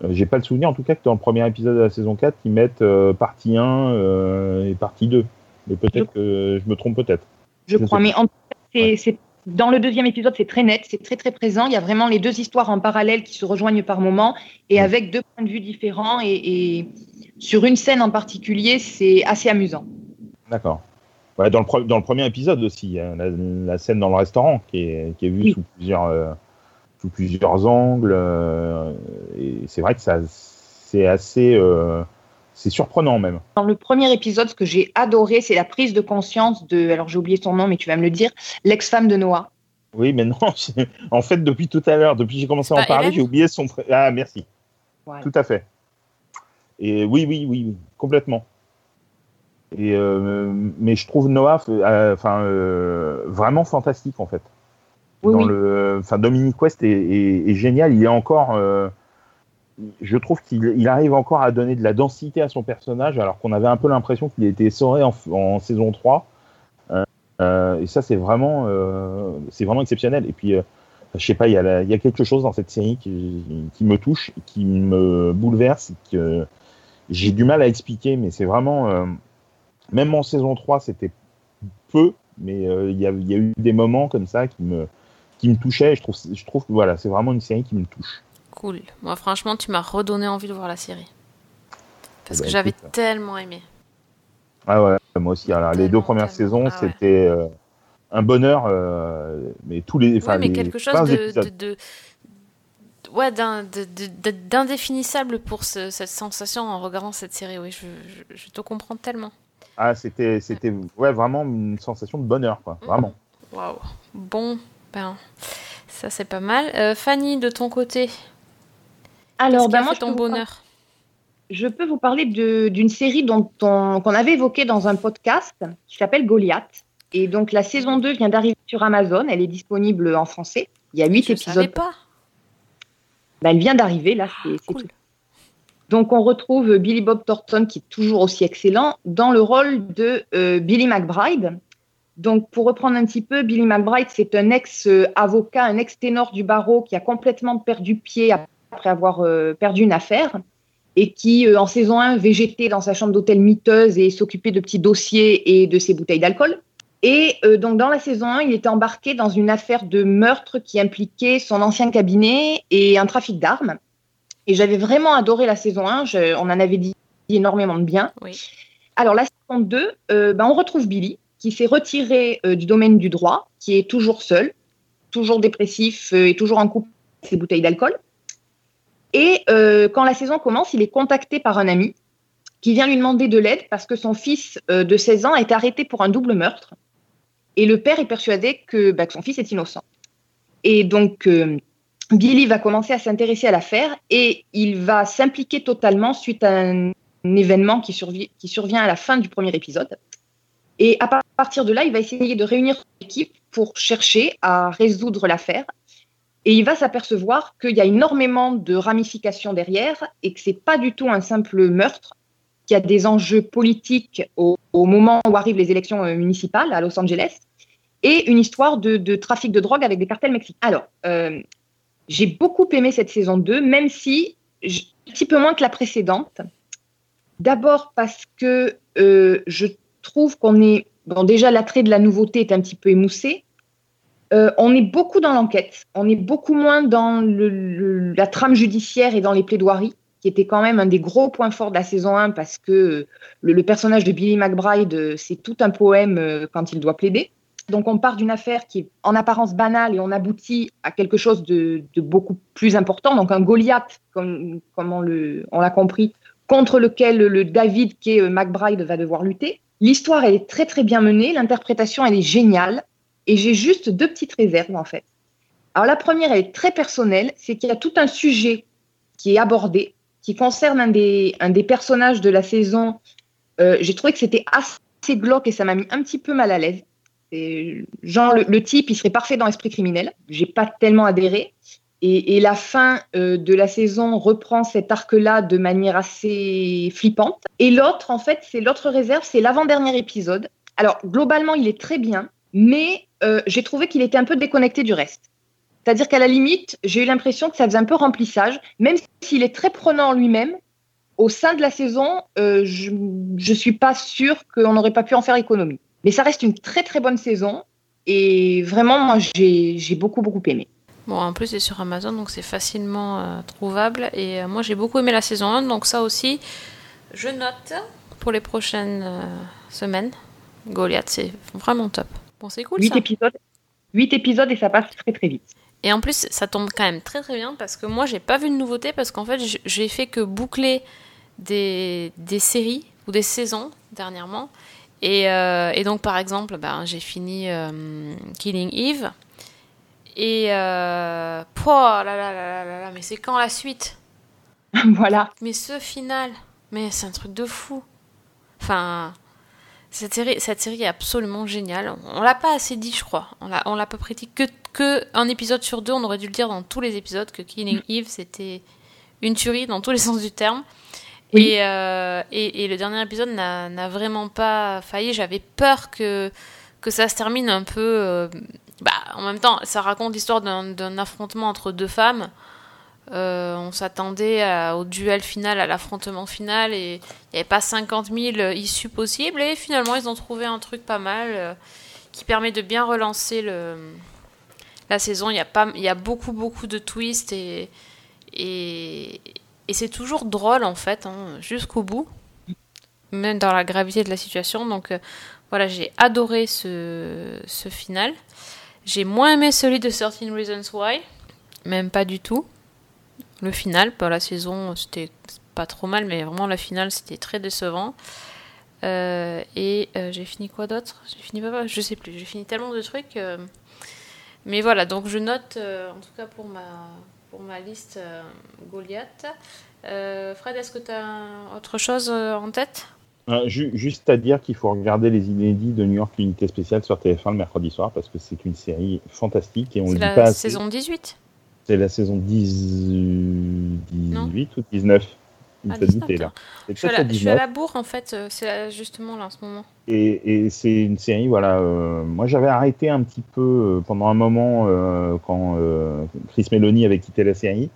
j'ai pas le souvenir, en tout cas, que dans le premier épisode de la saison 4, ils mettent euh, partie 1 euh, et partie 2. Mais peut-être que je me trompe peut-être. Je Je crois. Mais en tout cas, c'est- dans le deuxième épisode, c'est très net, c'est très très présent. Il y a vraiment les deux histoires en parallèle qui se rejoignent par moments et avec deux points de vue différents. Et, et sur une scène en particulier, c'est assez amusant. D'accord. Ouais, dans, le pre- dans le premier épisode aussi, hein, la, la scène dans le restaurant qui est, qui est vue Oui. sous, plusieurs, euh, sous plusieurs angles. euh, et c'est vrai que ça, c'est assez. euh, c'est surprenant même. Dans le premier épisode, ce que j'ai adoré, c'est la prise de conscience de, alors j'ai oublié son nom, mais tu vas me le dire, l'ex-femme de Noah. Oui, mais non, en fait, depuis tout à l'heure, depuis que j'ai commencé à en parler, j'ai oublié son. Ah, merci. Voilà. Tout à fait. Et oui, oui, oui, oui, complètement. Et euh, mais je trouve Noah, euh, enfin, euh, vraiment fantastique en fait. Oui, Dans oui. le, enfin, Dominique West est, est- est génial. Il est encore, euh, je trouve qu'il il arrive encore à donner de la densité à son personnage, alors qu'on avait un peu l'impression qu'il était essoré en, en saison 3. Euh, euh, et ça, c'est vraiment, euh, c'est vraiment exceptionnel. Et puis, je sais pas, il y, a la- il y a quelque chose dans cette série qui, qui me touche, qui me bouleverse, que j'ai du mal à expliquer, mais c'est vraiment, même en saison 3, c'était peu, mais il y, a, il y a eu des moments comme ça qui me, qui me touchaient. Et je trouve, je trouve que voilà, c'est vraiment une série qui me touche. Cool. Moi, franchement, tu m'as redonné envie de voir la série. Parce Eh ben, que j'avais écoute. tellement aimé. Ah ouais, moi aussi. Alors, les deux premières tellement. saisons, Ah ouais. c'était euh, un bonheur, euh, mais tous les, oui, mais les quelque chose 15 de, épisodes. de, de- ouais, d'indéfinissable pour ce- cette sensation en regardant cette série. Oui, je, je, je te comprends tellement. Ah, c'était, c'était, ouais, vraiment une sensation de bonheur, quoi. Vraiment. Waouh. Bon, ben, ça c'est pas mal. Euh, Fanny, de ton côté, Alors, ben moi, je ton bonheur? Je peux vous parler d'une série dont qu'on avait évoquée dans un podcast qui s'appelle Goliath. Et donc, la saison 2 vient d'arriver sur Amazon. Elle est disponible en français. Il y a huit Je savais épisodes. pas. Ben, elle vient d'arriver, là, c'est Cool. tout. Donc, on retrouve Billy Bob Thornton, qui est toujours aussi excellent, dans le rôle de euh, Billy McBride. Donc, pour reprendre un petit peu, Billy McBride, c'est un ex-avocat, un ex-ténor du barreau qui a complètement perdu pied après avoir euh, perdu une affaire et qui, euh, en saison 1, végétait dans sa chambre d'hôtel miteuse et s'occupait de petits dossiers et de ses bouteilles d'alcool. Et euh, donc, dans la saison 1, il était embarqué dans une affaire de meurtre qui impliquait son ancien cabinet et un trafic d'armes. Et j'avais vraiment adoré la saison 1. Je- on en avait dit énormément de bien. Oui. Alors, la saison 2, euh, ben, on retrouve Billy, qui s'est retiré euh, du domaine du droit, qui est toujours seul, toujours dépressif euh, et toujours en couple avec ses bouteilles d'alcool. Et euh, quand la saison commence, il est contacté par un ami qui vient lui demander de l'aide parce que son fils de 16 ans été arrêté pour un double meurtre. Et le père est persuadé que, bah, son fils est innocent. Et donc, Billy va commencer à s'intéresser à l'affaire et il va s'impliquer totalement suite à un, événement qui, survi- qui survient à la fin du premier épisode. Et à partir de là, il va essayer de réunir son équipe pour chercher à résoudre l'affaire. Et il va s'apercevoir qu'il y a énormément de ramifications derrière et que c'est pas du tout un simple meurtre, qu'il y a des enjeux politiques au, moment où arrivent les élections euh, municipales à Los Angeles et une histoire de, trafic de drogue avec des cartels mexicains. Alors, euh, j'ai beaucoup aimé cette saison 2, même si un petit peu moins que la précédente. D'abord parce que euh, je trouve qu'on est. Bon, déjà, l'attrait de la nouveauté est un petit peu émoussé. Euh, on est beaucoup dans l'enquête, on est beaucoup moins dans la trame judiciaire et dans les plaidoiries, qui était quand même un des gros points forts de la saison 1, parce que le, le personnage de Billy McBride, euh, c'est tout un poème euh, quand il doit plaider. Donc on part d'une affaire qui est en apparence banale et on aboutit à quelque chose de, beaucoup plus important, donc un Goliath, comme, comme on l'a compris, contre lequel le David qui est euh, McBride va devoir lutter. L'histoire, est très très bien menée, l'interprétation, elle est géniale. Et j'ai juste deux petites réserves en fait. Alors la première, elle est très personnelle, c'est qu'il y a tout un sujet qui est abordé, qui concerne un des, personnages de la saison. Euh, j'ai trouvé que c'était assez glauque et ça m'a mis un petit peu mal à l'aise. Genre, le, type, il serait parfait dans Esprit criminel. J'ai pas tellement adhéré. Et, et la fin euh, de la saison reprend cet arc-là de manière assez flippante. Et l'autre, en fait, c'est l'autre réserve, c'est l'avant-dernier épisode. Alors, globalement, il est très bien, mais euh, j'ai trouvé qu'il était un peu déconnecté du reste. C'est-à-dire qu'à la limite, j'ai eu l'impression que ça faisait un peu remplissage, même s'il est très prenant en lui-même. Au sein de la saison, euh, je ne suis pas sûre qu'on n'aurait pas pu en faire économie. Mais ça reste une très très bonne saison. Et vraiment, moi, j'ai beaucoup beaucoup aimé. Bon, en plus, c'est sur Amazon, donc c'est facilement euh, trouvable. Et euh, moi, j'ai beaucoup aimé la saison 1, donc ça aussi, je note pour les prochaines euh, semaines. Goliath, c'est vraiment top. Bon, c'est cool 8 ça. épisodes, 8 épisodes et ça passe très très vite. Et en plus, ça tombe quand même très très bien parce que moi, j'ai pas vu de nouveauté parce qu'en fait, j'ai fait que boucler des, des séries ou des saisons dernièrement. Et, et donc, par exemple, ben, j'ai fini Killing Eve. Et. Euh, pouah, là, là, là, là, là, là, mais c'est quand la suite voilà. Mais ce final, mais c'est un truc de fou. Enfin, cette série, cette série est absolument géniale. On l'a pas assez dit, je crois. On l'a, on l'a pas prédit que, que un épisode sur deux. On aurait dû le dire dans tous les épisodes que Killing Eve c'était une tuerie dans tous les sens du terme. Oui. Et, euh, et, et le dernier épisode n'a, n'a vraiment pas failli. J'avais peur que que ça se termine un peu. euh, bah, en même temps, ça raconte l'histoire d'un, affrontement entre deux femmes. Euh, on s'attendait au duel final, à l'affrontement final, et il n'y avait pas 50 000 issues possibles. Et finalement, ils ont trouvé un truc pas mal euh, qui permet de bien relancer la saison. Il y, a y a beaucoup, beaucoup de twists et, c'est toujours drôle en fait, hein, jusqu'au bout, même dans la gravité de la situation. Donc euh, voilà, j'ai adoré ce final. J'ai moins aimé celui de 13 Reasons Why, même pas du tout. Le final, pas la saison, c'était pas trop mal, mais vraiment la finale, c'était très décevant. Euh, et euh, j'ai fini quoi d'autre? J'ai fini pas, je sais plus. J'ai fini tellement de trucs. euh, Mais voilà, donc je note, en tout cas pour ma, pour ma liste Goliath. Fred, est-ce que tu as autre chose en tête? Euh, ju- juste à dire qu'il faut regarder les inédits de New York Unité Spéciale sur TF1 le mercredi soir parce que c'est une série fantastique et on C'est le dit la pas assez. saison 18 C'est la saison 10, 18 ou 19 Il me Ah, fait 19, douter là. Je suis, la, je suis à 19. la bourre en fait, euh, c'est là, justement là en ce moment. Et, et c'est une série, voilà. euh, moi, j'avais arrêté un petit peu euh, pendant un moment euh, quand euh, Chris Meloni avait quitté la série.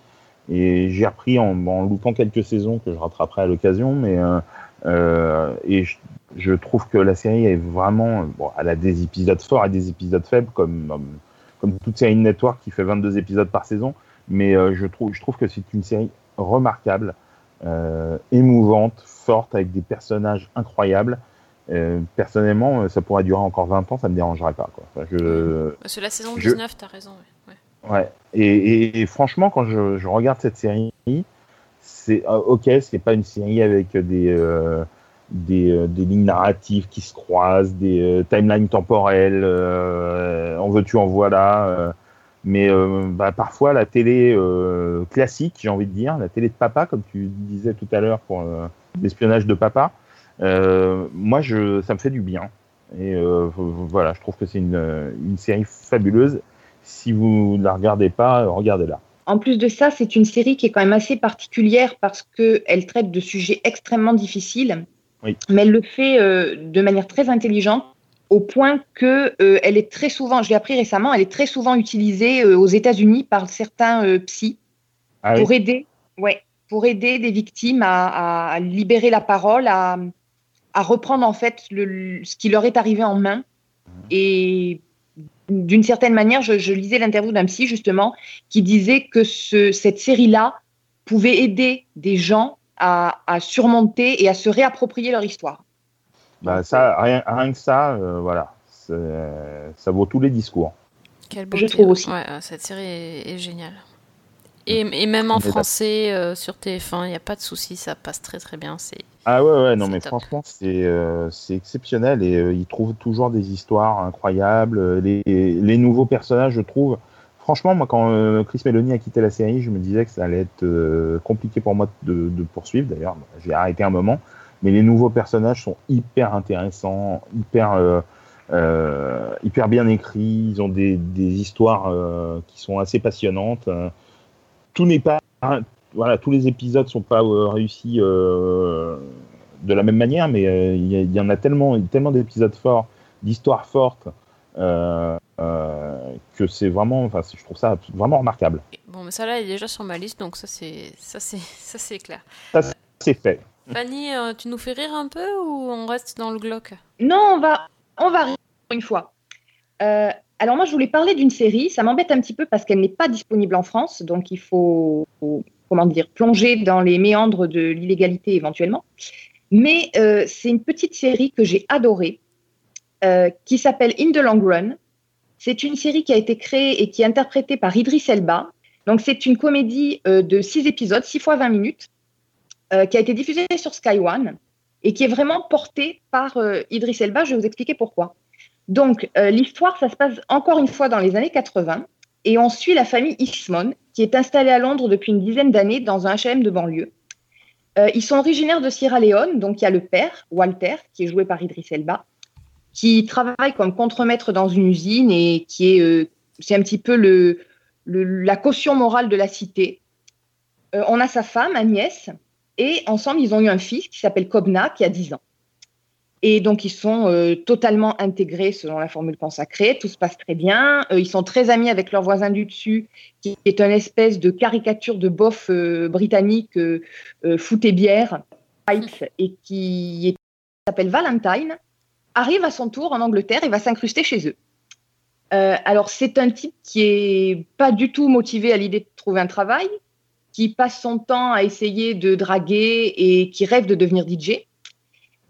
Et j'ai repris en, en loupant quelques saisons que je rattraperai à l'occasion. Mais euh, euh, et je, je trouve que la série est vraiment. Bon, elle a des épisodes forts et des épisodes faibles, comme, comme, toute série network qui fait 22 épisodes par saison. Mais euh, je, trouve, je trouve que c'est une série remarquable, euh, émouvante, forte, avec des personnages incroyables. Euh, personnellement, euh, ça pourrait durer encore 20 ans, ça me dérangerait pas. Quoi. Enfin, je, Parce que la saison je- 19, t'as raison. ouais. Ouais. Ouais. Et, et- et franchement, quand je, je regarde cette série, c'est euh, ok, c'est pas une série avec des euh, des, euh, des lignes narratives qui se croisent, des euh, timelines temporelles, en veux-tu, en voilà. mais bah, parfois la télé classique, j'ai envie de dire, la télé de papa, comme tu disais tout à l'heure pour l'espionnage de papa, moi ça me fait du bien. Et voilà, je trouve que c'est une, une série fabuleuse. Si vous ne la regardez pas, regardez-la. En plus de ça, c'est une série qui est quand même assez particulière parce qu'elle traite de sujets extrêmement difficiles, Oui. mais elle le fait euh, de manière très intelligente au point que euh, elle est très souvent, je l'ai appris récemment, elle est très souvent utilisée euh, aux États-Unis par certains euh, psys Ah oui pour aider, ouais, pour aider des victimes à, à- à libérer la parole, à, à reprendre en fait le, ce qui leur est arrivé en main. Et d'une certaine manière, je, je lisais l'interview d'un psy justement qui disait que ce, cette série-là pouvait aider des gens à, à surmonter et à se réapproprier leur histoire. Bah, ça, rien, rien que ça, euh, voilà, C'est- ça vaut tous les discours. Quelle Je beauté. trouve aussi. Ouais, euh, cette série est, est géniale. Et, et même en français euh, sur TF1, il n'y a pas de souci, ça passe très très bien. C'est Ah ouais, ouais, non, mais top. franchement, c'est euh, exceptionnel et euh, ils trouvent toujours des histoires incroyables. Euh, Les, les nouveaux personnages, je trouve. Franchement, moi, quand euh, Chris Meloni a quitté la série, je me disais que ça allait être compliqué pour moi de, de poursuivre. D'ailleurs, Bon, j'ai arrêté un moment. Mais les nouveaux personnages sont hyper intéressants, hyper, hyper bien écrits. Ils ont des, des histoires qui sont assez passionnantes. Tout n'est pas voilà, tous les épisodes sont pas euh, réussis euh, de la même manière, mais euh, il y, il en a tellement, tellement d'épisodes forts, d'histoires fortes, euh, euh, que c'est vraiment, enfin, je trouve ça vraiment remarquable. bon, mais ça là est déjà sur ma liste, donc ça c'est ça c'est ça c'est clair. Ça, c'est fait. Fanny, euh, tu nous fais rire un peu ou on reste dans le glauque Non, on va, on va rire une fois. Alors moi, je voulais parler d'une série. Ça m'embête un petit peu parce qu'elle n'est pas disponible en France, donc il faut, comment dire, plonger dans les méandres de l'illégalité éventuellement. Mais euh, c'est une petite série que j'ai adorée, euh, qui s'appelle In the Long Run. C'est une série qui a été créée et qui est interprétée par Idris Elba. Donc c'est une comédie euh, de 6 épisodes, 6 fois 20 minutes, qui a été diffusée sur Sky One et qui est vraiment portée par Idris Elba. Je vais vous expliquer pourquoi. Donc, euh, l'histoire, ça se passe encore une fois dans les années 80, et on suit la famille Eastman, qui est installée à Londres depuis une dizaine d'années dans un HLM de banlieue. Euh, ils sont originaires de Sierra Leone, donc il y a le père, Walter, qui est joué par Idris Elba, qui travaille comme contremaître dans une usine et qui est, euh, un petit peu le, la caution morale de la cité. On a sa femme, Agnès, et ensemble, ils ont eu un fils qui s'appelle Kobna, qui a 10 ans. Et donc, ils sont euh, totalement intégrés selon la formule consacrée. Tout se passe très bien. Euh, ils sont très amis avec leur voisin du dessus, qui est une espèce de caricature de bof euh, britannique, euh, euh, foot et bière, White, et qui s'appelle Valentine, arrive à son tour en Angleterre et va s'incruster chez eux. Euh, alors, c'est un type qui est pas du tout motivé à l'idée de trouver un travail, qui passe son temps à essayer de draguer et qui rêve de devenir DJ.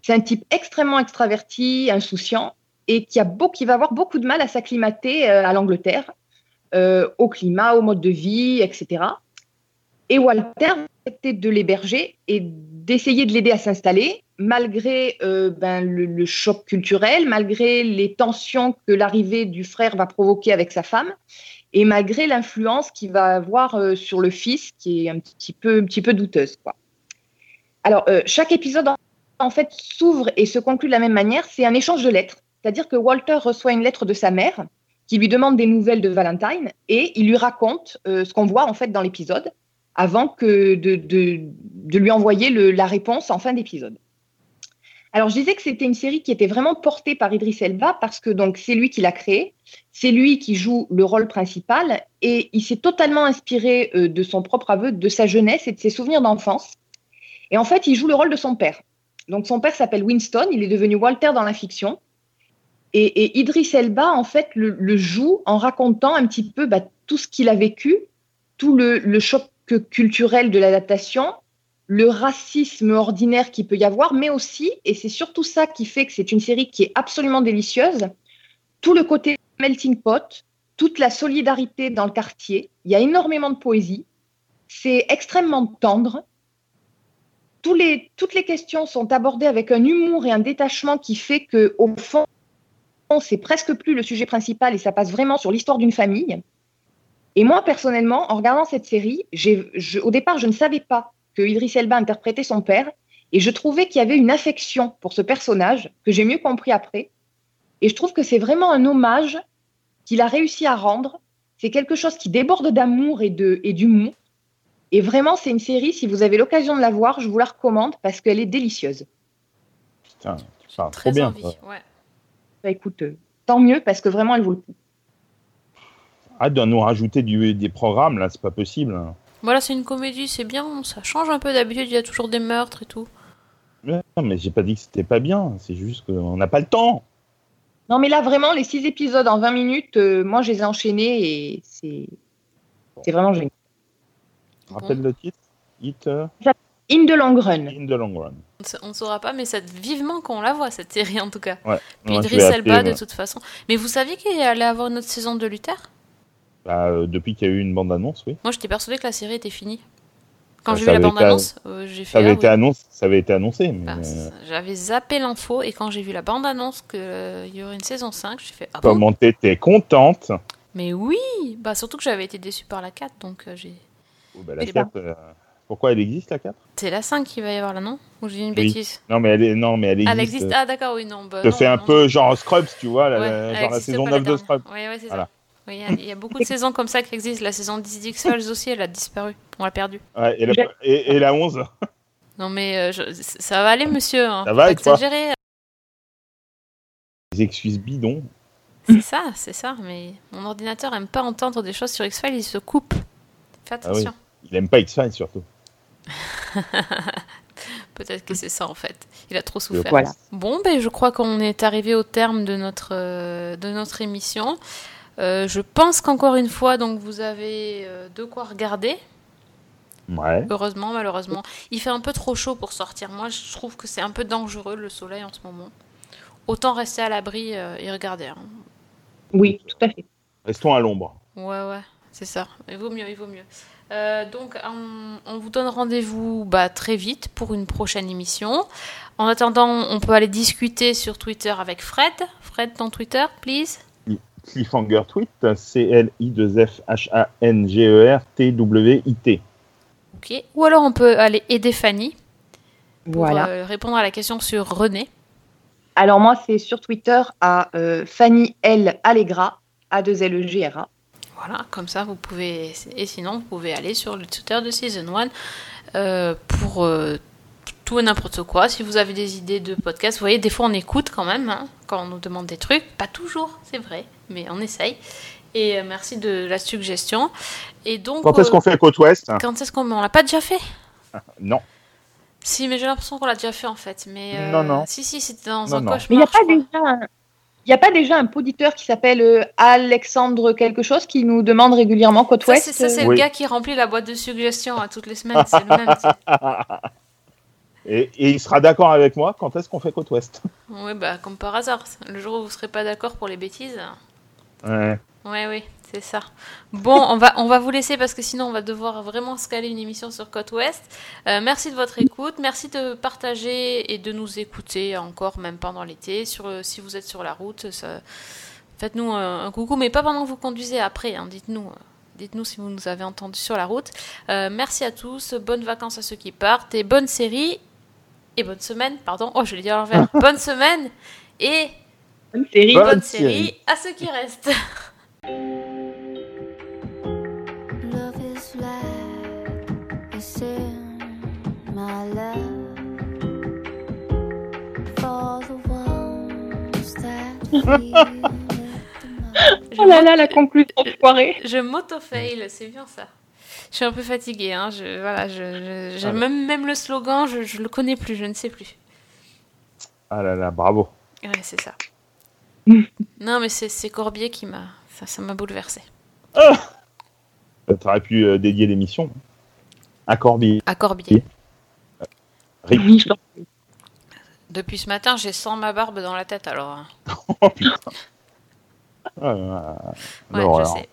C'est un type extrêmement extraverti, insouciant, et qui, a beau, qui va avoir beaucoup de mal à s'acclimater euh, à l'Angleterre, euh, au climat, au mode de vie, etc. Et Walter accepter de l'héberger et d'essayer de l'aider à s'installer, malgré euh, ben, le, choc culturel, malgré les tensions que l'arrivée du frère va provoquer avec sa femme, et malgré l'influence qu'il va avoir sur le fils, qui est un petit peu, un petit peu douteuse. Quoi. Alors, chaque épisode en fait s'ouvre et se conclut de la même manière, c'est un échange de lettres. C'est-à-dire que Walter reçoit une lettre de sa mère qui lui demande des nouvelles de Valentine et il lui raconte euh, ce qu'on voit en fait dans l'épisode avant que de, lui envoyer la réponse en fin d'épisode. Alors je disais que c'était une série qui était vraiment portée par Idris Elba parce que donc c'est lui qui l'a créée, c'est lui qui joue le rôle principal et il s'est totalement inspiré euh, de son propre aveu, de sa jeunesse et de ses souvenirs d'enfance. Et en fait, il joue le rôle de son père. Donc son père s'appelle Winston, il est devenu Walter dans la fiction. Et, et Idris Elba, en fait, le, joue en racontant un petit peu bah, tout ce qu'il a vécu, tout le, le choc culturel de l'adaptation, le racisme ordinaire qu'il peut y avoir, mais aussi, et c'est surtout ça qui fait que c'est une série qui est absolument délicieuse, tout le côté melting pot, toute la solidarité dans le quartier. Il y a énormément de poésie. C'est extrêmement tendre toutes les questions sont abordées avec un humour et un détachement qui fait que, au fond, c'est presque plus le sujet principal et ça passe vraiment sur l'histoire d'une famille. Et moi, personnellement, en regardant cette série, au départ, je ne savais pas que Idris Elba interprétait son père et je trouvais qu'il y avait une affection pour ce personnage que j'ai mieux compris après. Et je trouve que c'est vraiment un hommage qu'il a réussi à rendre. C'est quelque chose qui déborde d'amour et d'humour. Et vraiment, c'est une série, si vous avez l'occasion de la voir, je vous la recommande parce qu'elle est délicieuse. Putain, ça, Très trop bien. envie, ouais. Bah, écoute, euh, tant mieux parce que vraiment, elle vaut le coup. Arrête de nous rajouter du- des programmes, là, c'est pas possible. Voilà, c'est une comédie, c'est bien, ça change un peu d'habitude, il y a toujours des meurtres et tout. Non, mais j'ai pas dit que c'était pas bien, c'est juste qu'on n'a pas le temps. Non, mais là, vraiment, les six épisodes en 20 minutes, euh, moi, je les ai enchaînés et c'est c'est vraiment génial. Rappelle le titre Hit euh, In the long run. in the long run. On ne saura pas, mais c'est vivement qu'on la voit, cette série en tout cas. Ouais. Puis appeler, Elba, de ouais. toute façon. Mais vous saviez qu'il allait avoir une autre saison de Luther? Bah, euh, depuis qu'il y a eu une bande-annonce, oui. Moi, j'étais persuadée que la série était finie. Quand Ça, j'ai vu la bande-annonce, euh, j'ai fait. Ça avait, ah été oui. annoncé, ça avait été annoncé. Mais, Ah, euh, ça. J'avais zappé l'info et quand j'ai vu la bande-annonce qu'il y aurait une saison 5, j'ai fait Ah bon? Comment t'étais contente? Mais oui Bah, surtout que j'avais été déçue par la 4, donc euh, j'ai. Oh, bah, la Eh ben. 4, euh, Pourquoi elle existe, la 4 C'est la 5 qui va y avoir là, non? Ou j'ai une Oui. bêtise? Non, mais elle, est... non, mais elle existe. Elle existe Ah, d'accord, oui, non. Bah, Je non, fais un non, peu non. genre Scrubs, tu vois, la, Ouais, la- elle genre la saison pas, 9 de. Scrubs. Oui, ouais, c'est Voilà. ça. Oui, il y a- il y, a beaucoup de saisons comme ça qui existent. La saison 10 d'X-Files aussi, elle a disparu. On l'a perdue. Ouais, et, la... J'ai- et, et la 11 Non, mais euh, je- ça va aller, monsieur. Hein. Ça va, exagérer. Les excuses bidons. C'est ça, c'est ça. Mais mon ordinateur aime pas entendre des choses sur X-Files, il se coupe. Fais Ah oui. attention. Il aime pas X-Files surtout. Peut-être que c'est ça en fait. Il a trop souffert. Voilà. Bon, ben je crois qu'on est arrivé au terme de notre euh, de notre émission. Euh, je pense qu'encore une fois, donc vous avez euh, de quoi regarder. Ouais. Heureusement, malheureusement, il fait un peu trop chaud pour sortir. Moi, je trouve que c'est un peu dangereux le soleil en ce moment. Autant rester à l'abri euh, et regarder. hein. Oui, tout à fait. Restons à l'ombre. Ouais, ouais, c'est ça. Il vaut mieux, il vaut mieux. Euh, donc, on, on vous donne rendez-vous bah, très vite pour une prochaine émission. En attendant, on peut aller discuter sur Twitter avec Fred. Fred, ton Twitter, please? Cliffhanger Tweet, C-L-I-2-F-H-A-N-G-E-R-T-W-I-T. Ok. Ou alors, on peut aller aider Fanny pour Voilà. euh, répondre à la question sur René. Alors moi, c'est sur Twitter à euh, Fanny L Allegra, A2LEGRA. Voilà, comme ça, vous pouvez. Et sinon, vous pouvez aller sur le Twitter de Season 1 euh, pour euh, tout et n'importe quoi. Si vous avez des idées de podcast, vous voyez, des fois on écoute quand même, hein, quand on nous demande des trucs. Pas toujours, c'est vrai, mais on essaye. Et euh, merci de la suggestion. Et donc. Quand est-ce euh, qu'on fait Côte Ouest? Quand est-ce qu'on. On l'a pas déjà fait? Non. Si, mais j'ai l'impression qu'on l'a déjà fait en fait. Mais, euh, Non, non. Si, si, c'était dans Non, un non. cauchemar. Mais il n'y a pas déjà un... Il n'y a pas déjà un poditeur qui s'appelle euh, Alexandre quelque chose qui nous demande régulièrement Côte Ouest c'est ça, c'est euh, le Oui. gars qui remplit la boîte de suggestions à toutes les semaines. C'est le même. type. et, et il sera d'accord avec moi quand est-ce qu'on fait Côte Ouest? Oui, bah, comme par hasard. Le jour où vous serez pas d'accord pour les bêtises. Ouais. Ouais, oui, c'est ça. Bon, on va, on va vous laisser parce que sinon on va devoir vraiment se caler une émission sur Côte Ouest. Euh, merci de votre écoute, merci de partager et de nous écouter encore, même pendant l'été. Sur, euh, si vous êtes sur la route, ça- faites-nous un, un coucou, mais pas pendant que vous conduisez après. hein, dites-nous. euh, Dites-nous si vous nous avez entendu sur la route. Euh, merci à tous, bonnes vacances à ceux qui partent et bonne série et bonne semaine, pardon. Oh, je l'ai dit à l'envers. bonne semaine et une série. Bonne bonne série. série à ceux qui restent. Love is like a sin, my love. For the ones that feel it the Oh là là, la conclusion foirée. Je m'auto-fail, c'est bien ça. Je suis un peu fatiguée, hein. Je, voilà, je, je- Ah même, même le slogan, je, je le connais plus, je ne sais plus. Ah là là, bravo. Ouais, c'est ça. non, mais c'est, c'est Corbier qui m'a. Ça, ça m'a bouleversé. Tu aurais pu euh, dédier l'émission à Corbier. À Corbier. Rip. Oui, je pense. Depuis ce matin, j'ai sans ma barbe dans la tête alors. Oh putain. Ah. Ouais, L'horreur. je sais.